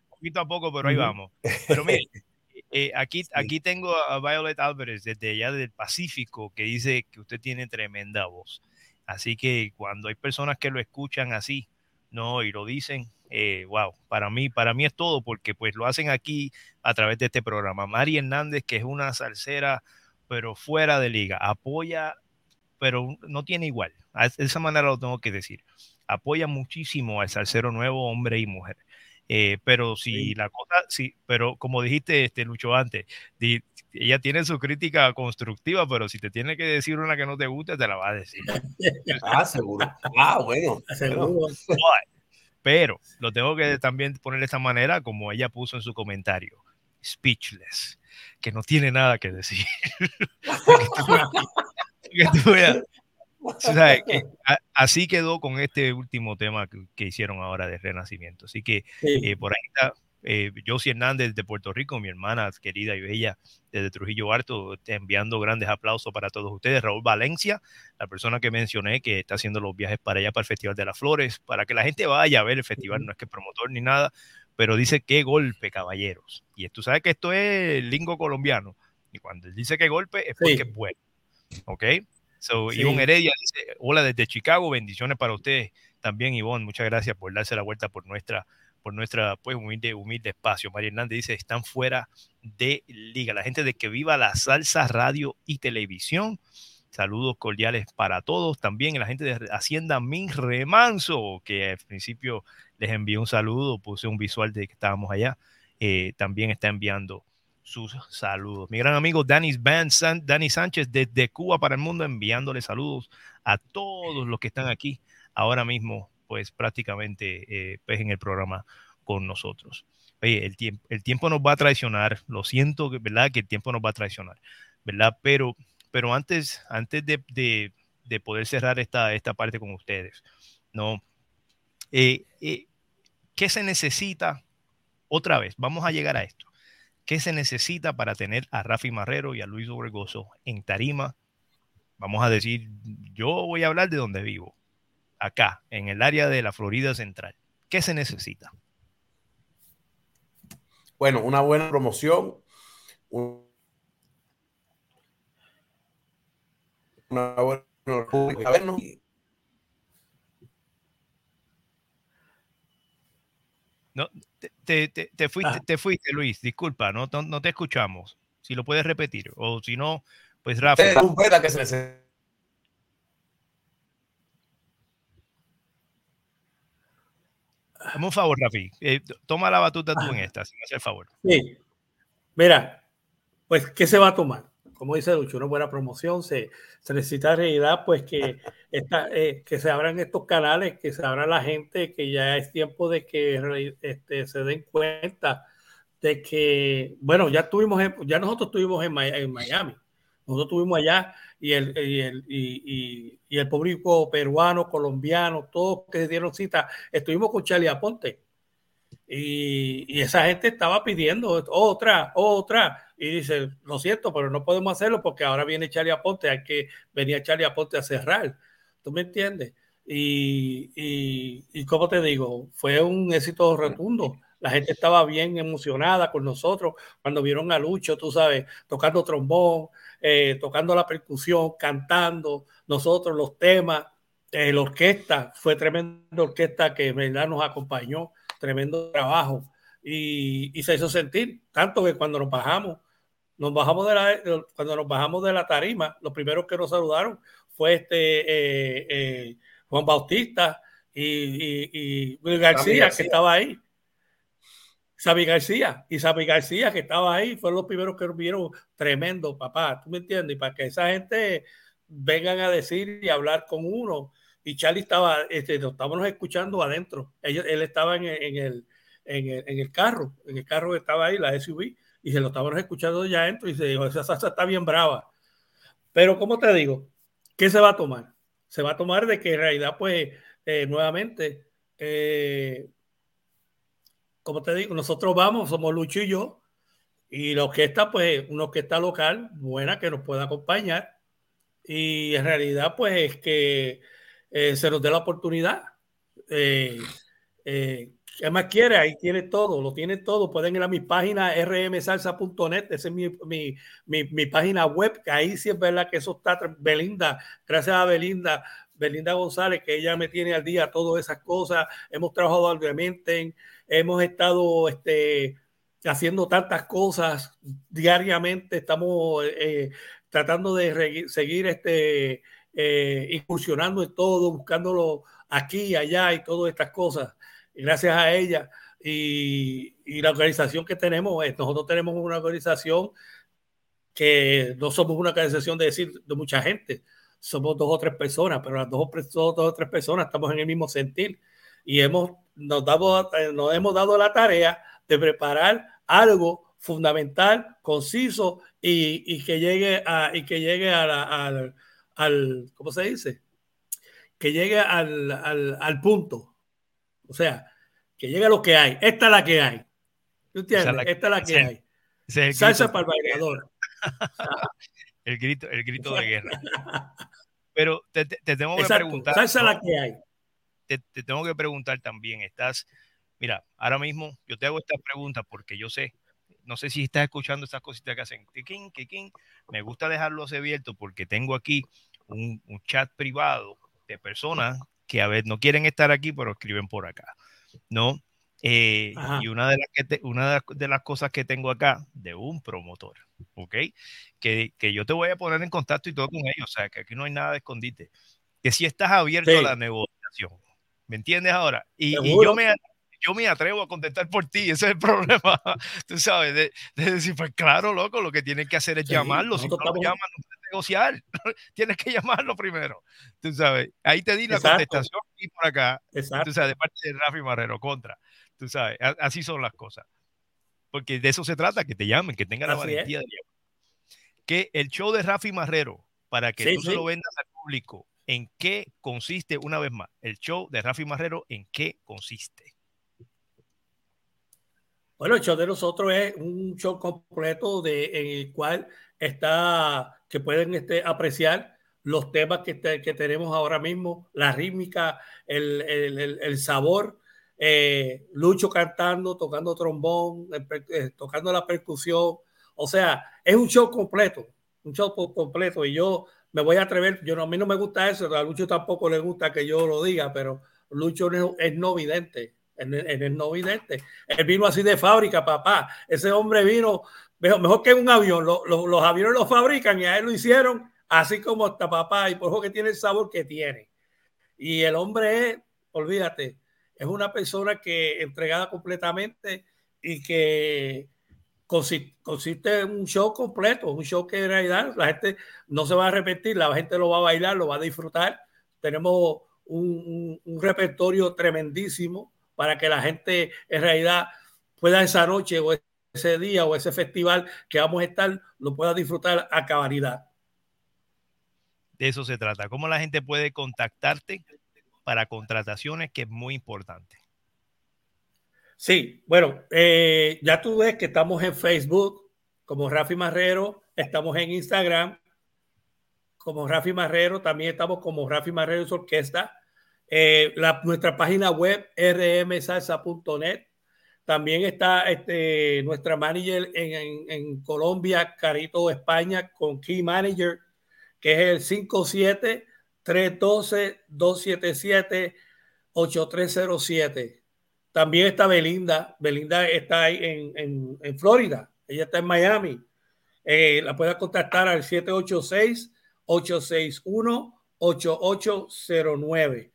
Poquito a poco, pero ahí vamos. Pero mire, eh, aquí, sí. aquí tengo a Violet Álvarez desde allá del Pacífico que dice que usted tiene tremenda voz. Así que cuando hay personas que lo escuchan así, no, y lo dicen, eh, wow, para mí, para mí es todo, porque pues lo hacen aquí a través de este programa. Mari Hernández, que es una salsera, pero fuera de liga, apoya, pero no tiene igual. De esa manera lo tengo que decir. Apoya muchísimo al salsero nuevo, hombre y mujer. Eh, pero si sí. la cosa, sí, pero como dijiste, este Lucho antes, di, ella tiene su crítica constructiva, pero si te tiene que decir una que no te guste, te la va a decir. ah, seguro. Ah, bueno. Seguro. Pero lo tengo que también poner de esta manera, como ella puso en su comentario, speechless, que no tiene nada que decir. que tú veas, o sea, que, a, así quedó con este último tema que, que, hicieron ahora de Renacimiento. Así que sí. eh, por ahí está eh, Josie Hernández de Puerto Rico, mi hermana querida y bella desde Trujillo Alto, enviando grandes aplausos para todos ustedes. Raúl Valencia, la persona que mencioné que está haciendo los viajes para allá, para el Festival de las Flores, para que la gente vaya a ver el festival, no es que promotor ni nada, pero dice qué golpe, caballeros. Y tú sabes que esto es lingo colombiano. Y cuando él dice qué golpe es porque sí. es bueno. ¿Ok? So, sí. Ivonne Heredia dice, hola desde Chicago, bendiciones para ustedes también, Ivonne, muchas gracias por darse la vuelta por nuestra, por nuestra pues, humilde, humilde espacio. María Hernández dice, están fuera de liga. La gente de que viva la salsa, radio y televisión. Saludos cordiales para todos. También la gente de Hacienda Min Remanso, que al principio les envié un saludo, puse un visual de que estábamos allá. Eh, también está enviando sus saludos. Mi gran amigo Danny, San, Danny Sánchez desde Cuba para el mundo enviándole saludos a todos los que están aquí ahora mismo, pues prácticamente eh, pues, en el programa con nosotros. Oye, el tiempo, el tiempo nos va a traicionar, lo siento, ¿verdad? Que el tiempo nos va a traicionar, ¿verdad? Pero, pero antes, antes de, de, de poder cerrar esta, esta parte con ustedes, ¿no? Eh, eh, ¿Qué se necesita? Otra vez, vamos a llegar a esto. ¿Qué se necesita para tener a Rafi Marrero y a Luis Obregoso en tarima? Vamos a decir, yo voy a hablar de donde vivo, acá, en el área de la Florida Central. ¿Qué se necesita? Bueno, una buena promoción, una buena No, te, te, te, fuiste, ah. te fuiste, Luis, disculpa, no, no, no, te escuchamos. Si lo puedes repetir, o si no, pues Rafa. que se Dame un favor, Rafi. Eh, toma la batuta tú en esta, si me hace el favor. Sí. Mira, pues, ¿qué se va a tomar? Como dice Lucho, una buena promoción. Se, se necesita realidad, pues, que, esta, eh, que se abran estos canales, que se abra la gente, que ya es tiempo de que este, se den cuenta de que, bueno, ya tuvimos, ya nosotros estuvimos en, Miami, nosotros estuvimos allá y el, y el, y, y, el público peruano, colombiano, todos que dieron cita, estuvimos con Charlie Aponte. Y, y, esa gente estaba pidiendo otra, otra. Y dice, lo siento, pero no podemos hacerlo porque ahora viene Charlie Aponte, hay que venir a Charlie Aponte a cerrar. ¿Tú me entiendes? Y, y, y como te digo, fue un éxito rotundo la gente estaba bien emocionada con nosotros cuando vieron a Lucho, tú sabes, tocando trombón, eh, tocando la percusión, cantando, nosotros los temas, eh, la orquesta, fue tremenda orquesta que verdad nos acompañó, tremendo trabajo. Y, y, se hizo sentir, tanto que cuando nos bajamos, nos bajamos de la, cuando nos bajamos de la tarima, los primeros que nos saludaron fue este eh, Juan Bautista y, y, García, que estaba ahí. Sabi García y Sabi García que estaba ahí fueron los primeros que vieron tremendo, papá, ¿tú me entiendes? Y para que esa gente vengan a decir y hablar con uno. Y Charlie estaba, este, estábamos escuchando adentro. Él, él estaba en, en, el, en, el, en, el, carro, en el carro que estaba ahí, la SUV, y se lo estábamos escuchando ya adentro y se dijo, esa salsa está bien brava. Pero, como te digo? ¿Qué se va a tomar? Se va a tomar de que en realidad, pues, eh, nuevamente, eh, como te digo, nosotros vamos, somos Lucho y yo, y la orquesta, pues, una orquesta local buena que nos pueda acompañar. Y en realidad, pues, es que eh, se nos dé la oportunidad. Eh, eh, ¿Qué más quiere? Ahí tiene todo, lo tiene todo. Pueden ir a mi página rmsalsa.net, esa es mi, mi, mi, mi, página web, que ahí sí es verdad que eso está Belinda, gracias a Belinda, Belinda González, que ella me tiene al día todas esas cosas. Hemos trabajado obviamente, hemos estado este, haciendo tantas cosas diariamente, estamos eh, tratando de seguir este, eh, incursionando en todo, buscándolo aquí y allá y todas estas cosas. Y gracias a ella y, y la organización que tenemos, nosotros tenemos una organización que no somos una organización de decir de mucha gente, somos dos o tres personas, pero las dos, dos o tres personas estamos en el mismo sentir y hemos, nos, dado, eh, nos hemos dado la tarea de preparar algo fundamental, conciso y, y que llegue a, y que llegue a al, al, ¿cómo se dice? Que llegue al, al, al, punto. O sea, que llegue a lo que hay. Esta es la que hay. ¿Tú entiendes? Esta es la que hay. Salsa para el bailador. el grito, el grito de guerra. Pero te, te, tengo que preguntar. Salsa la que hay. Te, te, tengo que preguntar también. Estás, mira, ahora mismo yo te hago esta pregunta porque yo sé, no sé si estás escuchando estas cositas que hacen. Kikin, kikin. Me gusta dejarlos abiertos porque tengo aquí un, un chat privado de personas que a ver no quieren estar aquí, pero escriben por acá. ¿No? Eh, y una, de las, que te, una de las cosas que tengo acá de un promotor, ¿ok? Que, que, yo te voy a poner en contacto y todo con ellos, o sea, que aquí no hay nada de escondite. Que si estás abierto a la negociación, ¿me entiendes ahora? Y, y, yo, me, yo me atrevo a contestar por ti, ese es el problema, tú sabes, de, de, decir, pues claro, loco, lo que tienen que hacer es sí, llamarlo, si no lo llaman, no puedes negociar, tienes que llamarlo primero, tú sabes, ahí te di la Exacto. contestación y por acá, Exacto. tú sabes, de parte de Rafi Marrero, contra. Tú sabes, así son las cosas. Porque de eso se trata, que te llamen, que tengan la valentía es. de llamar. Que el show de Rafi Marrero, para que sí, tú sí. se lo vendas al público, ¿en qué consiste, una vez más, el show de Rafi Marrero, en qué consiste? Bueno, el show de nosotros es un show completo de, en el cual está, que pueden este, apreciar los temas que, te, que, tenemos ahora mismo, la rítmica, el, el, el, el sabor, eh, Lucho cantando, tocando trombón, eh, tocando la percusión. O sea, es un show completo, un show completo. Y yo me voy a atrever, yo no, a mí no me gusta eso, a Lucho tampoco le gusta que yo lo diga, pero Lucho es, es no vidente, es, es no vidente. Él vino así de fábrica, papá. Ese hombre vino mejor, que un avión. Los, aviones los fabrican y a él lo hicieron así como está papá, y por eso que tiene el sabor que tiene. Y el hombre olvídate, es una persona que entregada completamente y que consiste, en un show completo, un show que en realidad la gente no se va a repetir, la gente lo va a bailar, lo va a disfrutar. Tenemos un, un, un repertorio tremendísimo para que la gente en realidad pueda esa noche o ese día o ese festival que vamos a estar lo pueda disfrutar a cabalidad. De eso se trata. ¿Cómo la gente puede contactarte para contrataciones, que es muy importante? Sí, bueno, eh, ya tú ves que estamos en Facebook como Rafi Marrero, estamos en Instagram como Rafi Marrero, también estamos como Rafi Marrero orquesta. Eh, la, nuestra página web rmsalsa.net. También está este, nuestra manager en, en, en, Colombia, Carito España, con Key Manager, que es el 57-312-277-8307. También está Belinda. Belinda está ahí en, en, en Florida. Ella está en Miami. Eh, la puede contactar al 786 861-8809.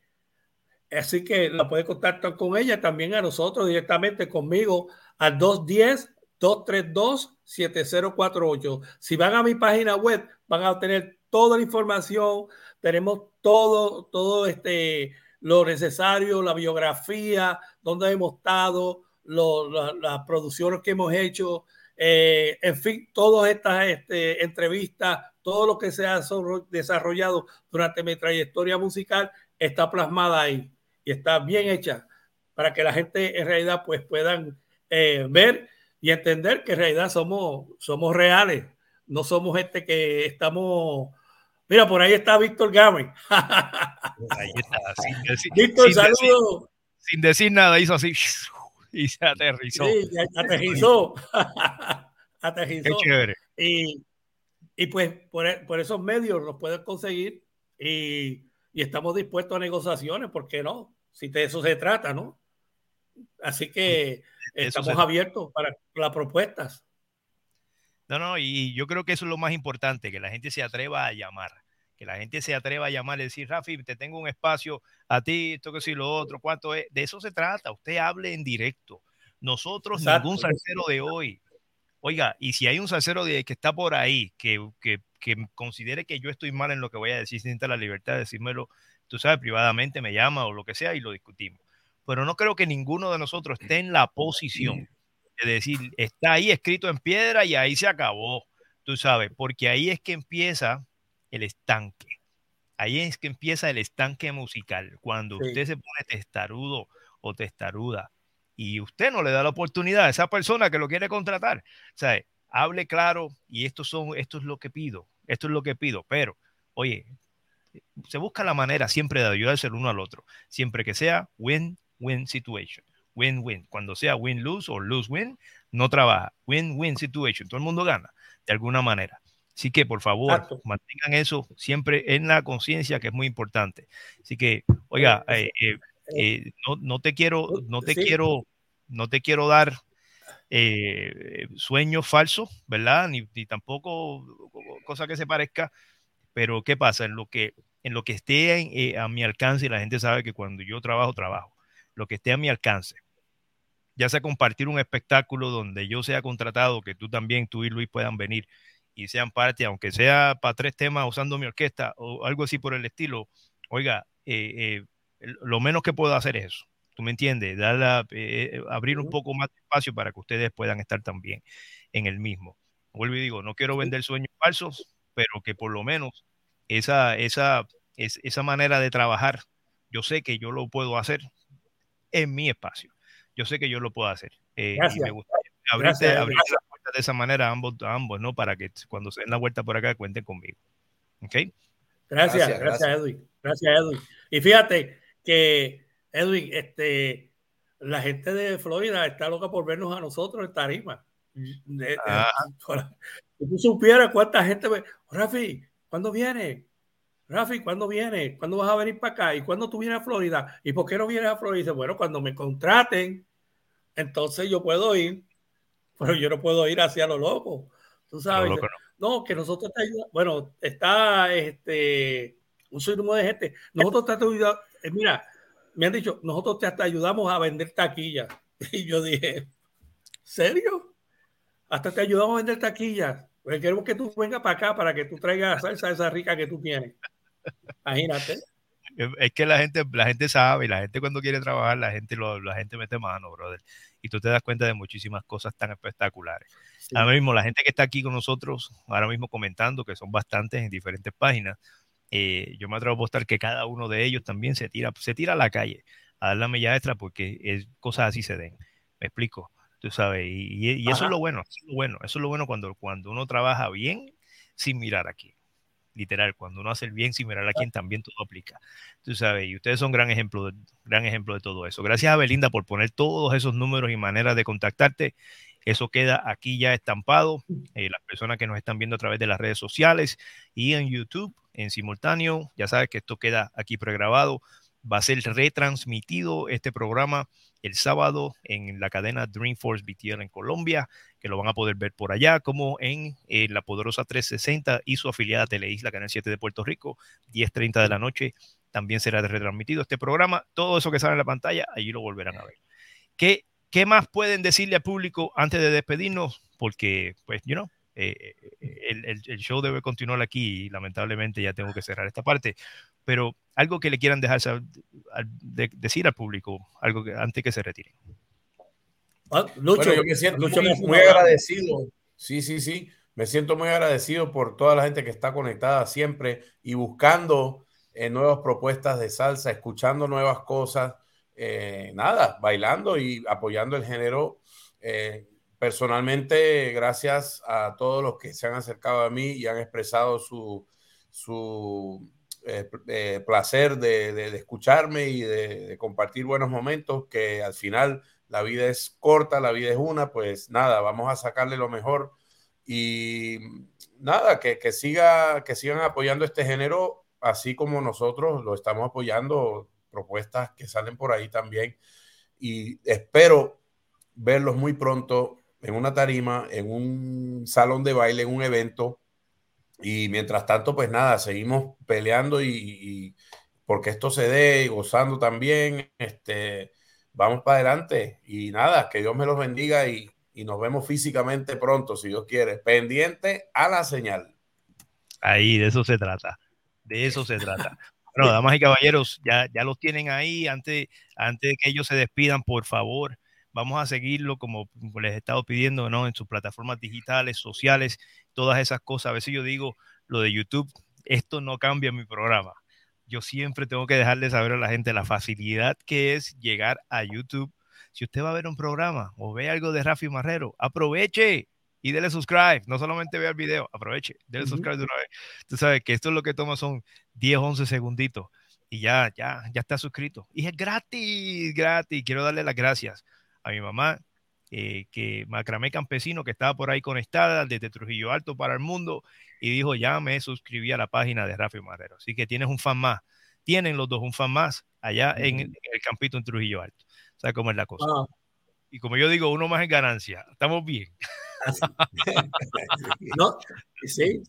Así que la puede contactar con ella, también a nosotros directamente conmigo al 210-232-7048. Si van a mi página web, van a obtener toda la información. Tenemos todo, todo este, lo necesario, la biografía, dónde hemos estado, lo, la, las producciones que hemos hecho, eh, en fin, todas estas este, entrevistas, todo lo que se ha desarrollado durante mi trayectoria musical está plasmada ahí y está bien hecha para que la gente en realidad pues puedan eh, ver y entender que en realidad somos, somos reales, no somos este que estamos... Mira, por ahí está Víctor Gami. Ahí está. Sin decir, Víctor, sin saludo. Decir, sin decir nada, hizo así y se aterrizó. Sí, aterrizó. aterrizó. Qué chévere. Y, y pues por, por, esos medios los puedes conseguir y, y, estamos dispuestos a negociaciones, ¿por qué no? Si de eso se trata, ¿no? Así que estamos abiertos para las propuestas. No, no, y yo creo que eso es lo más importante, que la gente se atreva a llamar, que la gente se atreva a llamar y decir, Rafi, te tengo un espacio a ti, esto que sí, lo otro, cuánto es. De eso se trata, usted hable en directo. Nosotros, Exacto. ningún salsero de hoy, Oiga, y si hay un salsero de, que está por ahí, que, que, que, considere que yo estoy mal en lo que voy a decir, sienta la libertad de decírmelo, tú sabes, privadamente me llama o lo que sea y lo discutimos. Pero no creo que ninguno de nosotros esté en la posición de decir, está ahí escrito en piedra y ahí se acabó, tú sabes, porque ahí es que empieza el estanque. Ahí es que empieza el estanque musical, cuando sí. usted se pone testarudo o testaruda y usted no le da la oportunidad a esa persona que lo quiere contratar. O sea, hable claro y esto, son, esto es lo que pido, esto es lo que pido, pero oye, se busca la manera siempre de ayudarse el uno al otro, siempre que sea win-win situation, win-win. Cuando sea win-lose o lose-win, no trabaja, win-win situation, todo el mundo gana de alguna manera. Así que, por favor, Exacto. mantengan eso siempre en la conciencia, que es muy importante. Así que, oiga, eh, eh, eh, no, no, te quiero, no te sí. quiero, no te quiero dar sueños falsos, ¿verdad? Ni, ni, tampoco cosa que se parezca, pero ¿qué pasa? En lo que, en lo que esté a mi alcance, y la gente sabe que cuando yo trabajo, trabajo, lo que esté a mi alcance, ya sea compartir un espectáculo donde yo sea contratado, que tú también, tú y Luis puedan venir y sean parte, aunque sea para tres temas usando mi orquesta o algo así por el estilo, oiga, eh, lo menos que puedo hacer es eso. ¿Tú me entiendes? Dar la, eh, abrir un poco más de espacio para que ustedes puedan estar también en el mismo. Vuelvo y digo, no quiero vender sueños falsos, pero que por lo menos esa, esa, es, esa manera de trabajar, yo sé que yo lo puedo hacer en mi espacio. Yo sé que yo lo puedo hacer. Eh, y me gusta abrirte, abrir la puerta de esa manera a ambos, a ambos, ¿no? Para que cuando se den la vuelta por acá cuenten conmigo. ¿Ok? Gracias, gracias, gracias Edwin. Gracias, Edwin. Y fíjate, que, Edwin, este, la gente de Florida está loca por vernos a nosotros en Tarima. Ah. Si tú supieras cuánta gente ve, Rafi, ¿cuándo viene? Rafi, ¿cuándo viene? ¿Cuándo vas a venir para acá? ¿Y cuándo tú vienes a Florida? ¿Y por qué no vienes a Florida? Y dice, bueno, cuando me contraten, entonces yo puedo ir, pero yo no puedo ir hacia lo loco. Tú sabes. Loco, no. no. que nosotros te ayudamos. Bueno, está este un sinnúmero de gente. Nosotros te ayudamos, eh, mira, me han dicho, nosotros te hasta ayudamos a vender taquillas. Y yo dije, ¿serio? Hasta te ayudamos a vender taquillas. Porque queremos que tú vengas para acá para que tú traigas salsa esa rica que tú tienes. Imagínate. es que la gente, la gente sabe, y la gente cuando quiere trabajar, la gente, lo, la gente mete mano, brother. Y tú te das cuenta de muchísimas cosas tan espectaculares. Ahora mismo, la gente que está aquí con nosotros, ahora mismo comentando, que son bastantes en diferentes páginas, eh, yo me atrevo a apostar que cada uno de ellos también se tira, se tira a la calle a dar la milla extra porque es, cosas así se den. Me explico, tú sabes, y, eso es lo bueno, eso es lo bueno, eso es lo bueno cuando, cuando uno trabaja bien sin mirar aquí. Literal, cuando uno hace el bien sin mirar a quien también todo aplica. Tú sabes, y ustedes son gran ejemplo, de, gran ejemplo de todo eso. Gracias a Belinda por poner todos esos números y maneras de contactarte. Eso queda aquí ya estampado. Eh, las personas que nos están viendo a través de las redes sociales y en YouTube en simultáneo. Ya sabes que esto queda aquí pregrabado. Va a ser retransmitido este programa el sábado en la cadena Dreamforce BTL en Colombia, que lo van a poder ver por allá, como en eh, la poderosa 360 y su afiliada Teleisla, Canal 7 de Puerto Rico, 10.30 de la noche. También será retransmitido este programa. Todo eso que sale en la pantalla, allí lo volverán a ver. ¿Qué, qué más pueden decirle al público antes de despedirnos? Porque, pues, you know, eh, el, el, show debe continuar aquí y lamentablemente ya tengo que cerrar esta parte. Pero algo que le quieran dejar decir al público, algo que antes que se retiren. Ah, Lucho, yo me siento muy, agradecido. Sí, sí, sí. Me siento muy agradecido por toda la gente que está conectada siempre y buscando eh, nuevas propuestas de salsa, escuchando nuevas cosas. Eh, nada, bailando y apoyando el género. Eh, personalmente, gracias a todos los que se han acercado a mí y han expresado su, su eh, placer de, escucharme y de, compartir buenos momentos, que al final la vida es corta, la vida es una, pues nada, vamos a sacarle lo mejor y nada, que, que, siga, que sigan apoyando este género, así como nosotros lo estamos apoyando, propuestas que salen por ahí también y espero verlos muy pronto en una tarima, en un salón de baile, en un evento. Y mientras tanto, pues nada, seguimos peleando y, porque esto se dé gozando también. Este, vamos para adelante y nada, que Dios me los bendiga y, y nos vemos físicamente pronto, si Dios quiere. Pendiente a la señal. Ahí, de eso se trata. De eso se trata. Bueno, damas y caballeros, ya, ya los tienen ahí. Antes, antes de que ellos se despidan, por favor, Vamos a seguirlo como les he estado pidiendo, ¿no? En sus plataformas digitales, sociales, todas esas cosas. A veces yo digo lo de YouTube, esto no cambia mi programa. Yo siempre tengo que dejarle saber a la gente la facilidad que es llegar a YouTube. Si usted va a ver un programa o ve algo de Rafi Marrero, aproveche y dele subscribe. No solamente vea el video, aproveche, dele subscribe de una vez. Tú sabes que esto es lo que toma son 10, 11 segunditos y ya, ya, ya está suscrito. Y es gratis, gratis. Quiero darle las gracias a mi mamá, eh, que Macramé Campesino, que estaba por ahí conectada desde Trujillo Alto para el mundo, y dijo, ya me suscribí a la página de Rafael Marrero. Así que tienes un fan más. Tienen los dos un fan más allá en, el campito en Trujillo Alto. O sea, cómo es la cosa. Ah. Y como yo digo, uno más en ganancia. Estamos bien. no, sí.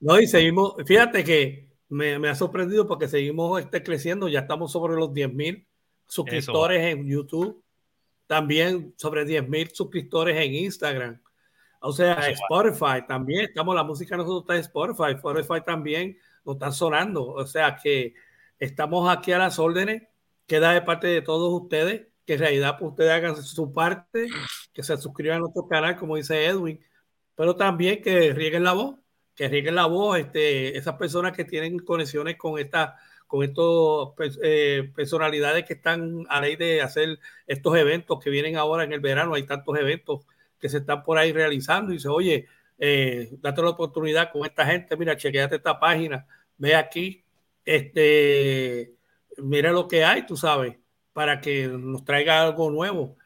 No, y seguimos, fíjate que me, ha sorprendido porque seguimos este, creciendo, ya estamos sobre los 10 mil suscriptores en YouTube también sobre 10 mil suscriptores en Instagram. O sea, Spotify también, estamos, la música nosotros está en Spotify, Spotify también nos está sonando. O sea que estamos aquí a las órdenes, queda de parte de todos ustedes, que en realidad pues, ustedes hagan su parte, que se suscriban a nuestro canal, como dice Edwin, pero también que rieguen la voz, que rieguen la voz, este, esas personas que tienen conexiones con esta con estas eh, personalidades que están a ley de hacer estos eventos que vienen ahora en el verano. Hay tantos eventos que se están por ahí realizando y dice, oye, eh, date la oportunidad con esta gente, mira, chequeate esta página, ve aquí, este, mira lo que hay, tú sabes, para que nos traiga algo nuevo.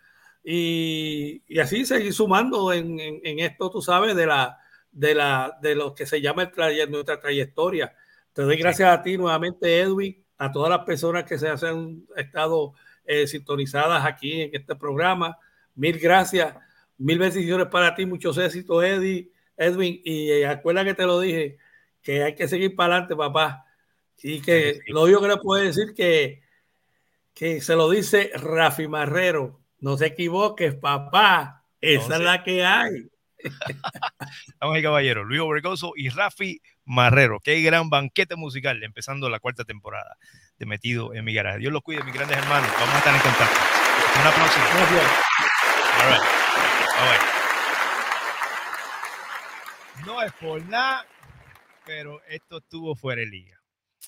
Y, así seguir sumando en, esto, tú sabes, de la de la de lo que se llama nuestra trayectoria te doy gracias a ti nuevamente, Edwin, a todas las personas que se han estado eh, sintonizadas aquí en este programa. Mil gracias, mil bendiciones para ti, muchos éxitos, Eddie, Edwin. Y eh, acuerda que te lo dije, que hay que seguir para adelante, papá. Y que lo único que le puedo decir que, que se lo dice Rafi Marrero. No se equivoques, papá. Esa es la que hay. Vamos y caballeros, Luis Obregoso y Rafi Marrero. Qué gran banquete musical empezando la cuarta temporada de Metido en mi garaje. Dios los cuide, mis grandes hermanos. Vamos a estar en contacto. Right. All right. No es por nada, pero esto estuvo fuera de liga.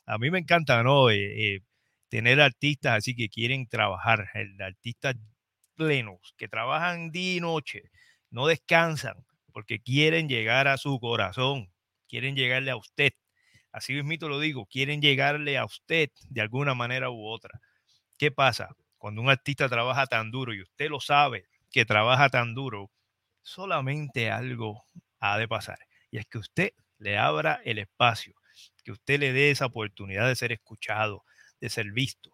A mí me encanta, ¿no? Eh, eh, tener artistas así que quieren trabajar, artistas plenos, que trabajan día y noche, no descansan, porque quieren llegar a su corazón, quieren llegarle a usted. Así mismo lo digo, quieren llegarle a usted de alguna manera u otra. ¿Qué pasa? Cuando un artista trabaja tan duro y usted lo sabe que trabaja tan duro, solamente algo ha de pasar. Y es que usted le abra el espacio, que usted le dé esa oportunidad de ser escuchado, de ser visto.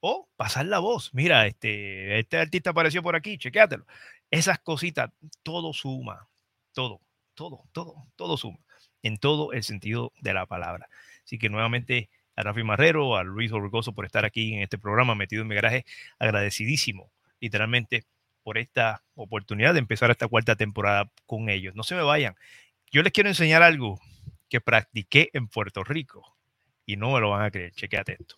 O pasar la voz. Mira, este, este artista apareció por aquí, chequéatelo. Esas cositas, todo suma, todo, todo, todo, todo suma, en todo el sentido de la palabra. Así que nuevamente a Rafi Marrero, a Luis Orgoso por estar aquí en este programa metido en mi garaje, agradecidísimo, literalmente, por esta oportunidad de empezar esta cuarta temporada con ellos. No se me vayan. Yo les quiero enseñar algo que practiqué en Puerto Rico y no me lo van a creer. Chequéate esto.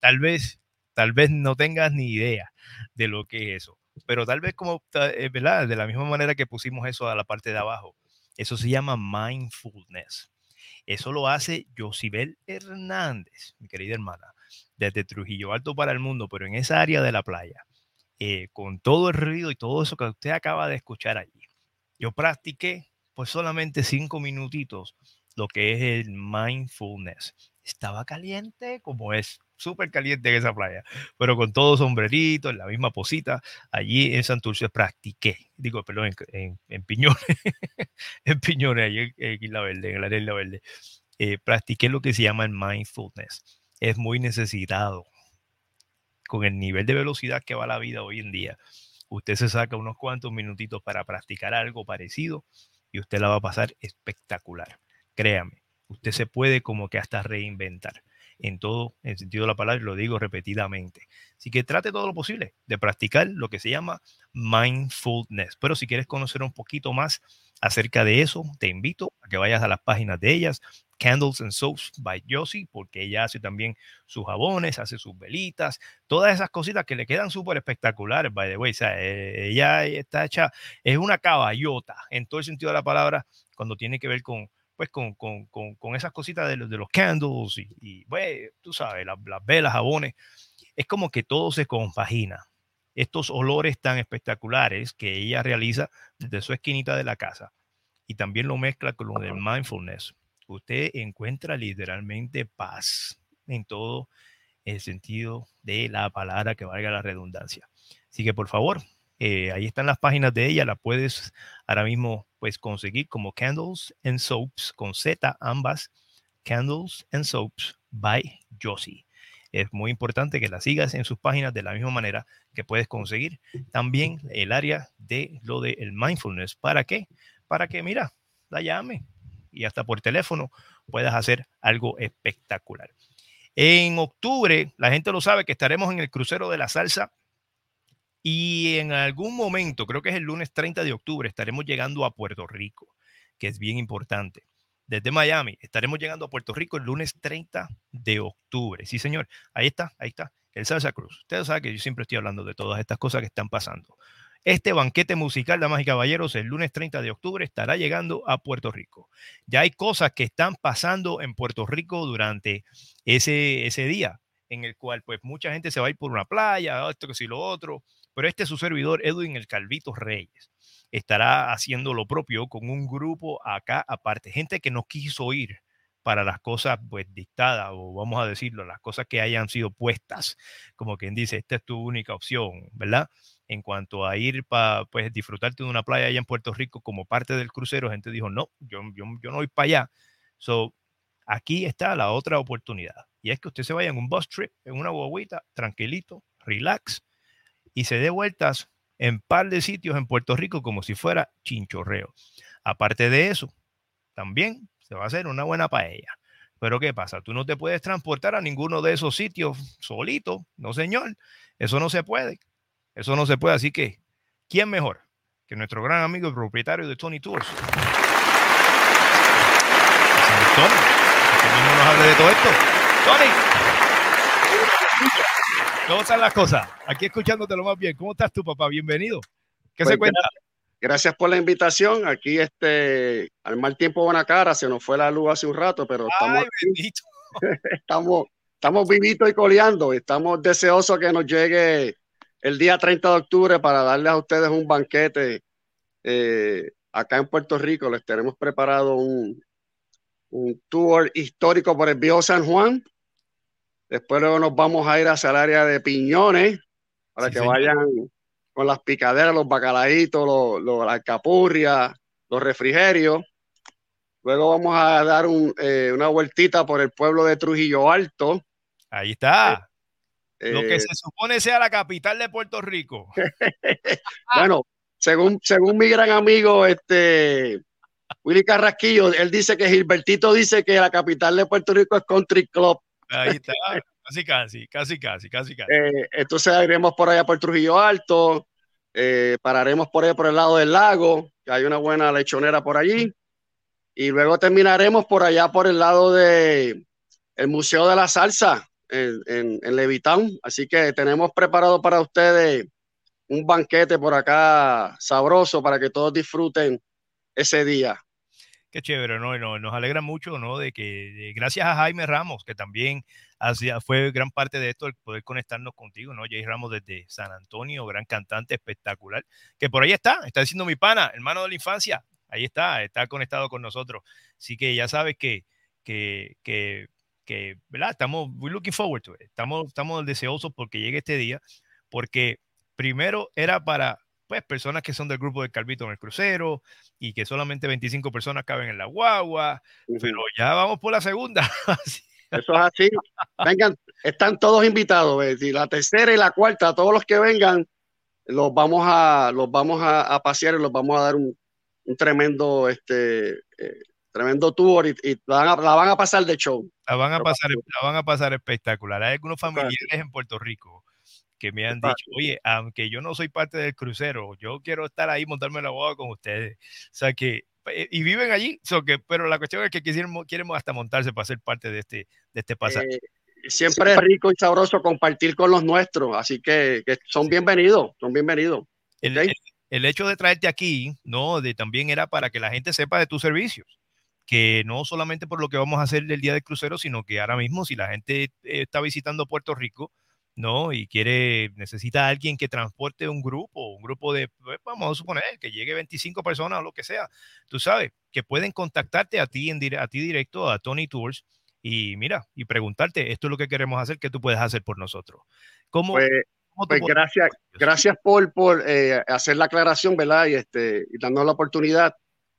Tal vez, tal vez no tengas ni idea de lo que es eso, pero tal vez como, eh. De la misma manera que pusimos eso a la parte de abajo, eso se llama mindfulness. Eso lo hace Josibel Hernández, mi querida hermana, desde Trujillo Alto para el mundo, pero en esa área de la playa, eh, con todo el ruido y todo eso que usted acaba de escuchar allí. Yo practiqué pues solamente cinco minutitos lo que es el mindfulness. Estaba caliente como es súper caliente en esa playa, pero con todo sombrerito, en la misma posita, allí en Santurce practiqué, digo, perdón, en, en, Piñones, en Piñones, allí en, Isla Verde, en el área Isla Verde, eh, practiqué lo que se llama el mindfulness. Es muy necesitado con el nivel de velocidad que va la vida hoy en día. Usted se saca unos cuantos minutitos para practicar algo parecido y usted la va a pasar espectacular. Créame, usted se puede como que hasta reinventar en todo el sentido de la palabra, lo digo repetidamente. Así que trate todo lo posible de practicar lo que se llama mindfulness. Pero si quieres conocer un poquito más acerca de eso, te invito a que vayas a las páginas de ellas, Candles and Soaps by Josie, porque ella hace también sus jabones, hace sus velitas, todas esas cositas que le quedan súper espectaculares, by the way. O sea, eh, ella está hecha, es una caballota en todo el sentido de la palabra cuando tiene que ver con pues con, con, con, con esas cositas de los, de los candles y, y pues, tú sabes, las, las velas, jabones, es como que todo se compagina. Estos olores tan espectaculares que ella realiza desde su esquinita de la casa y también lo mezcla con lo del mindfulness. Usted encuentra literalmente paz en todo el sentido de la palabra que valga la redundancia. Así que por favor, eh, ahí están las páginas de ella, la puedes ahora mismo pues conseguir como Candles and Soaps con Z ambas, Candles and Soaps by Josie. Es muy importante que la sigas en sus páginas de la misma manera que puedes conseguir también el área de lo del el mindfulness. ¿Para qué? Para que, mira, la llame y hasta por teléfono puedas hacer algo espectacular. En octubre, la gente lo sabe que estaremos en el crucero de la salsa y en algún momento, creo que es el lunes 30 de octubre, estaremos llegando a Puerto Rico, que es bien importante. Desde Miami, estaremos llegando a Puerto Rico el lunes 30 de octubre. Sí, señor. Ahí está, ahí está. El Salsa Cruz. Ustedes saben que yo siempre estoy hablando de todas estas cosas que están pasando. Este banquete musical, damas y caballeros, el lunes 30 de octubre estará llegando a Puerto Rico. Ya hay cosas que están pasando en Puerto Rico durante ese, ese día, en el cual pues mucha gente se va a ir por una playa, esto que si lo otro, pero este es su servidor, Edwin el Calvito Reyes, estará haciendo lo propio con un grupo acá aparte, gente que no quiso ir para las cosas pues dictadas o vamos a decirlo, las cosas que hayan sido puestas, como quien dice, esta es tu única opción, ¿verdad? En cuanto a ir para pues disfrutarte de una playa allá en Puerto Rico como parte del crucero, gente dijo, no, yo, yo, yo no voy para allá. So, aquí está la otra oportunidad. Y es que usted se vaya en un bus trip, en una guaguita, tranquilito, relax, y se dé vueltas en par de sitios en Puerto Rico como si fuera chinchorreo. Aparte de eso, también se va a hacer una buena paella. Pero ¿qué pasa? Tú no te puedes transportar a ninguno de esos sitios solito, no señor. Eso no se puede. Eso no se puede. Así que, ¿quién mejor que nuestro gran amigo y propietario de Tony Tours? Tony, nos de todo esto. Tony, ¿cómo están las cosas? Aquí escuchándote lo más bien. ¿Cómo estás tú, papá? Bienvenido. ¿Qué se Pues, cuenta? Gracias por la invitación. Aquí, este, al mal tiempo, buena cara. Se nos fue la luz hace un rato, pero estamos, Ay, bendito. estamos, estamos vivitos y coleando. Estamos deseosos que nos llegue el día 30 de octubre para darles a ustedes un banquete eh, acá en Puerto Rico. Les tenemos preparado un, un tour histórico por el viejo San Juan. Después luego nos vamos a ir hacia el área de Piñones para Sí, que señor. vayan con las picaderas, los bacalaitos, los, los, la alcapurria, los refrigerios. Luego vamos a dar un, eh, una vueltita por el pueblo de Trujillo Alto. Ahí está. Eh, Lo que se supone sea la capital de Puerto Rico. Bueno, según, según mi gran amigo este, Willy Carrasquillo, él dice que Gilbertito dice que la capital de Puerto Rico es Country Club. Ahí está. Casi, casi, casi, casi, casi, casi. Eh, entonces iremos por allá por Trujillo Alto, eh, pararemos por ahí por el lado del lago, que hay una buena lechonera por allí, y luego terminaremos por allá por el lado de el Museo de la Salsa en, en. Así que tenemos preparado para ustedes un banquete por acá sabroso para que todos disfruten ese día. Qué chévere, ¿no? Y no- nos alegra mucho, ¿no? De que de- gracias a Jaime Ramos, que también hacía, fue gran parte de esto, el poder conectarnos contigo, ¿no? Jay Ramos desde San Antonio, gran cantante espectacular, que por ahí está, está diciendo mi pana, hermano de la infancia, ahí está, está conectado con nosotros. Así que ya sabes que, que, que, que ¿verdad? Estamos, we're looking forward to it. Estamos, estamos deseosos porque llegue este día, porque primero era para pues personas que son del grupo de Calvito en el crucero y que solamente 25 personas caben en la guagua, pero ya vamos por la segunda. Eso es así. Vengan, están todos invitados. ¿ves? Y la tercera y la cuarta, todos los que vengan, los vamos a, los vamos a, a pasear y los vamos a dar un, un tremendo, este, eh, tremendo tour y, y la, van a, la van a pasar de show. la van a pasar, la van a pasar espectacular. Hay algunos familiares en Puerto Rico que me han dicho, oye, aunque yo no soy parte del crucero, yo quiero estar ahí, montarme la boda con ustedes. O sea que, eh, y viven allí, so que, pero la cuestión es que quisieran, quieren hasta montarse para ser parte de este, de este pasaje. Eh, siempre es rico y sabroso compartir con los nuestros, así que, que son bienvenidos, son bienvenidos. el, el- el hecho de traerte aquí, no, de también era para que la gente sepa de tus servicios, que no solamente por lo que vamos a hacer el día del crucero, sino que ahora mismo si la gente eh, está visitando Puerto Rico, no, y quiere necesita a alguien que transporte un grupo, un grupo de, pues, vamos a suponer que llegue 25 personas o lo que sea, tú sabes, que pueden contactarte a ti en a ti directo a Tony Tours y mira y preguntarte esto es lo que queremos hacer, ¿qué tú puedes hacer por nosotros? ¿Cómo, Pues, cómo pues gracias, gracias por, por eh, hacer la aclaración, ¿verdad? Y, este, y darnos la oportunidad.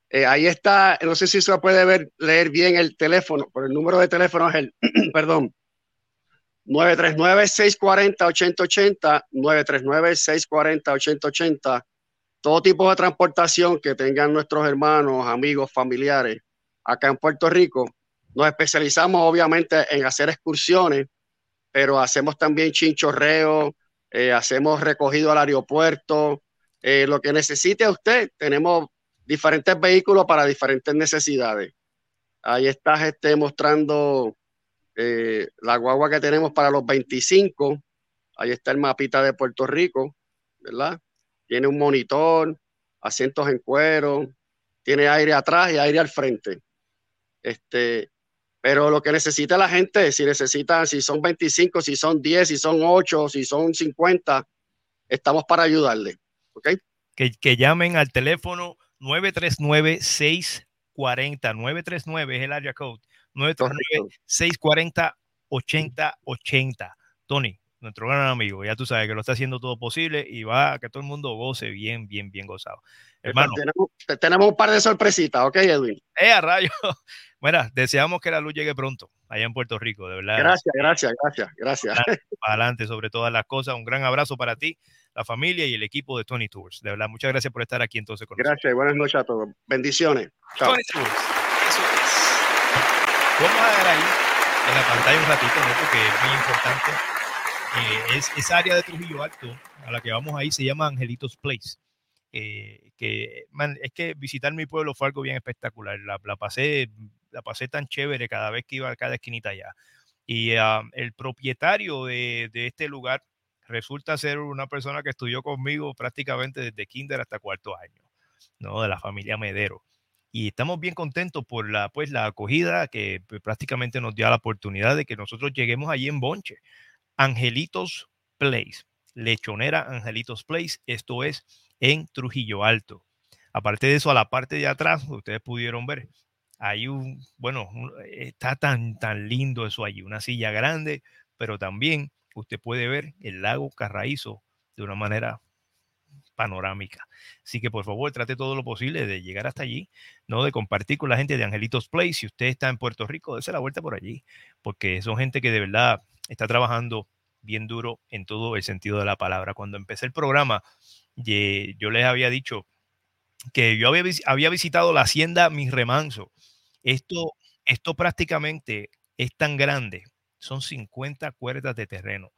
Eh, ahí está, no sé si se puede ver, leer bien el teléfono, pero el número de teléfono es el, perdón, 939-640-8080, 939-640-8080. Todo tipo de transportación que tengan nuestros hermanos, amigos, familiares acá en Puerto Rico. Nos especializamos obviamente en hacer excursiones, pero hacemos también chinchorreo, eh, hacemos recogido al aeropuerto, eh, lo que necesite usted. Tenemos diferentes vehículos para diferentes necesidades. Ahí estás este, mostrando eh, la guagua que tenemos para los 25. Ahí está el mapita de Puerto Rico, ¿verdad? Tiene un monitor, asientos en cuero, tiene aire atrás y aire al frente. Este, pero lo que necesita la gente, si necesitan, si son 25, si son 10, si son 8, si son 50, estamos para ayudarle. ¿Ok? que, que llamen al teléfono 939-640. 939 es el área code. 939-640-8080. Tony, nuestro gran amigo, ya tú sabes que lo está haciendo todo posible y va a que todo el mundo goce bien, bien, bien gozado. Hermano, Tenemos, tenemos un par de sorpresitas, ¿ok, Edwin? eh, a rayo. Mira, deseamos que la luz llegue pronto allá en Puerto Rico, de verdad. Gracias, gracias, gracias, gracias. Para adelante sobre todas las cosas. Un gran abrazo para ti. la familia y el equipo de Tony Tours. De verdad, muchas gracias por estar aquí entonces con Gracias y buenas noches a todos. Bendiciones. Chao. Tony Tours. Vamos a ver ahí en la pantalla un ratito, ¿no? porque es muy importante. Eh, es esa área de Trujillo Alto a la que vamos ahí se llama Angelitos Place. Eh, que man, es que visitar mi pueblo fue algo bien espectacular. La, la, pasé, la pasé tan chévere cada vez que iba a cada esquinita allá. Y uh, el propietario de, de, este lugar resulta ser una persona que estudió conmigo prácticamente desde kinder hasta cuarto año, ¿no? De la familia Medero. Y estamos bien contentos por la, pues, la acogida que pues, prácticamente nos dio la oportunidad de que nosotros lleguemos allí en Bonche. Angelitos Place, Lechonera Angelitos Place, esto es en Trujillo Alto. Aparte de eso, a la parte de atrás, ustedes pudieron ver, hay un, bueno, está tan, tan lindo eso allí, una silla grande, pero también usted puede ver el lago Carraízo de una manera panorámica. Así que por favor trate todo lo posible de llegar hasta allí, no de compartir con la gente de Angelitos Place. Si usted está en Puerto Rico, dése la vuelta por allí, porque son gente que de verdad está trabajando bien duro en todo el sentido de la palabra. Cuando empecé el programa, yo les había dicho que yo había, visitado la hacienda Mis Remanso. Esto, esto prácticamente es tan grande, son 50 cuerdas de terreno.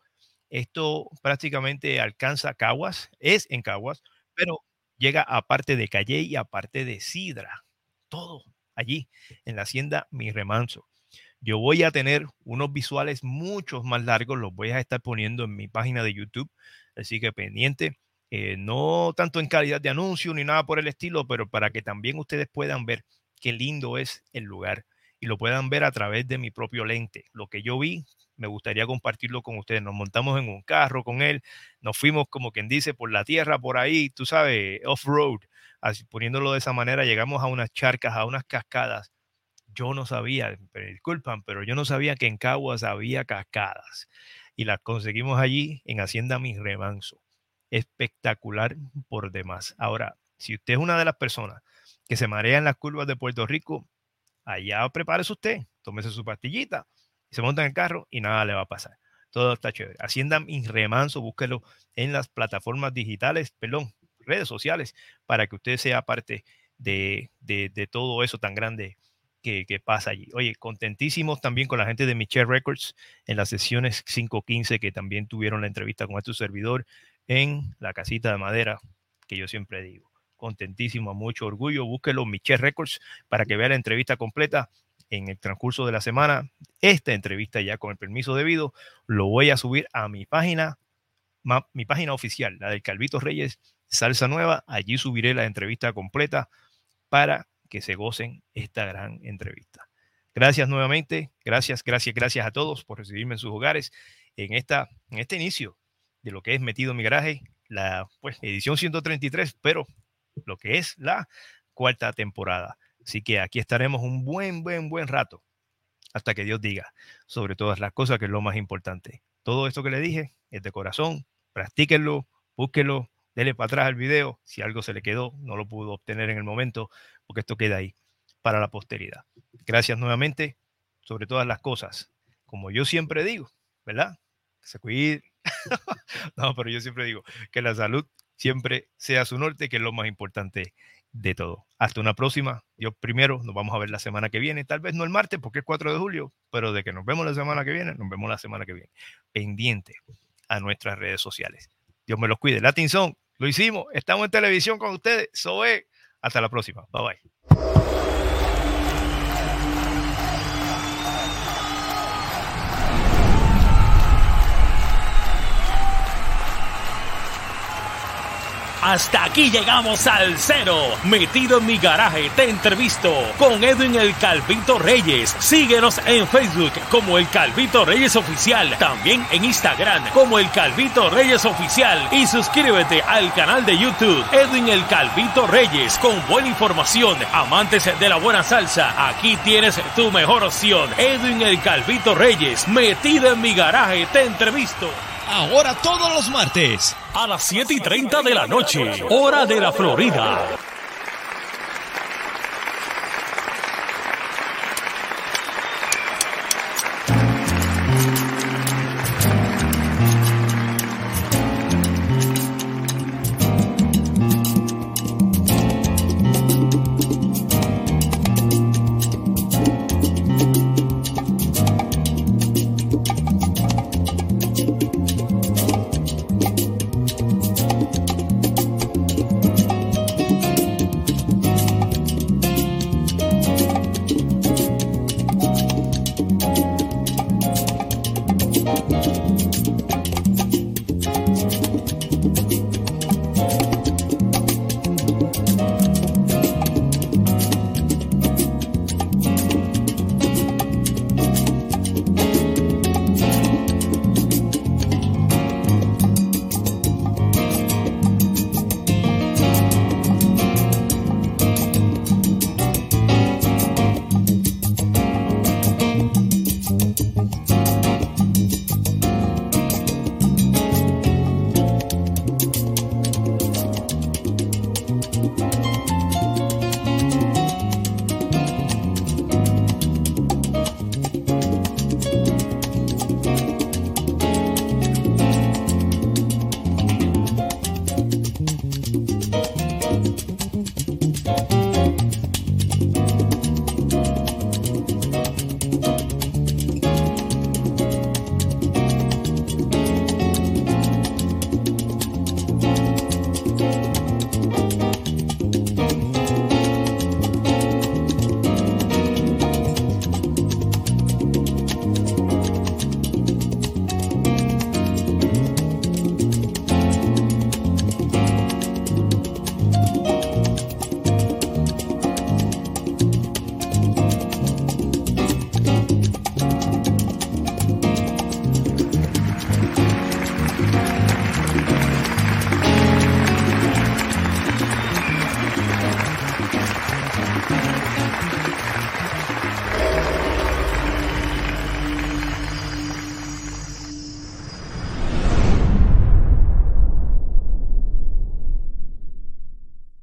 Esto prácticamente alcanza Caguas, es en Caguas, pero llega a parte de Calle y a parte de Sidra, todo allí en la hacienda Mi Remanso. Yo voy a tener unos visuales muchos más largos, los voy a estar poniendo en mi página de YouTube, así que pendiente, eh, no tanto en calidad de anuncio ni nada por el estilo, pero para que también ustedes puedan ver qué lindo es el lugar y lo puedan ver a través de mi propio lente. Lo que yo vi, me gustaría compartirlo con ustedes. Nos montamos en un carro con él, nos fuimos como quien dice por la tierra, por ahí, tú sabes, off-road, poniéndolo de esa manera, llegamos a unas charcas, a unas cascadas yo no sabía, me disculpan, pero yo no sabía que en Caguas había cascadas y las conseguimos allí en Hacienda Mi Remanso. Espectacular por demás. Ahora, si usted es una de las personas que se marea en las curvas de Puerto Rico, allá prepárese usted, tómese su pastillita se monta en el carro y nada le va a pasar. Todo está chévere. Hacienda Mi Remanso, búsquelo en las plataformas digitales, perdón, redes sociales, para que usted sea parte de, de, todo eso tan grande que, pasa allí. Oye, contentísimos también con la gente de Michelle Records en las sesiones 515 que también tuvieron la entrevista con este servidor en la casita de madera que yo siempre digo. Contentísimo, mucho orgullo. Búsquelo Michelle Records para que vea la entrevista completa en el transcurso de la semana. Esta entrevista ya con el permiso debido lo voy a subir a mi página, mi página oficial, la del Calvito Reyes Salsa Nueva. Allí subiré la entrevista completa para que se gocen esta gran entrevista. Gracias nuevamente, gracias, gracias, gracias a todos por recibirme en sus hogares en, esta, en este inicio de lo que es Metido en mi garaje, la pues, edición 133, pero lo que es la cuarta temporada. Así que aquí estaremos un buen, buen, buen rato hasta que Dios diga sobre todas las cosas, que es lo más importante. Todo esto que le dije es de corazón, practíquenlo, búsquenlo, dele para atrás al video. Si algo se le quedó, no lo pudo obtener en el momento, porque esto queda ahí para la posteridad. Gracias nuevamente sobre todas las cosas. Como yo siempre digo, ¿verdad? Que se cuide. no, pero yo siempre digo que la salud siempre sea su norte, que es lo más importante de todo. Hasta una próxima. Yo primero nos vamos a ver la semana que viene, tal vez no el martes porque es 4 de julio, pero de que nos vemos la semana que viene, nos vemos la semana que viene. Pendiente a nuestras redes sociales. Dios me los cuide. Latin Song, lo hicimos. Estamos en televisión con ustedes. Soe. Hasta la próxima. Bye bye. Hasta aquí llegamos al cero. Metido en mi garaje, te entrevisto con Edwin el Calvito Reyes. Síguenos en Facebook como el Calvito Reyes Oficial. También en Instagram como el Calvito Reyes Oficial. Y suscríbete al canal de YouTube Edwin el Calvito Reyes con buena información. Amantes de la buena salsa, aquí tienes tu mejor opción. Edwin el Calvito Reyes. Metido en mi garaje, te entrevisto. Ahora todos los martes. A las 7 y 30 de la noche, hora de la Florida.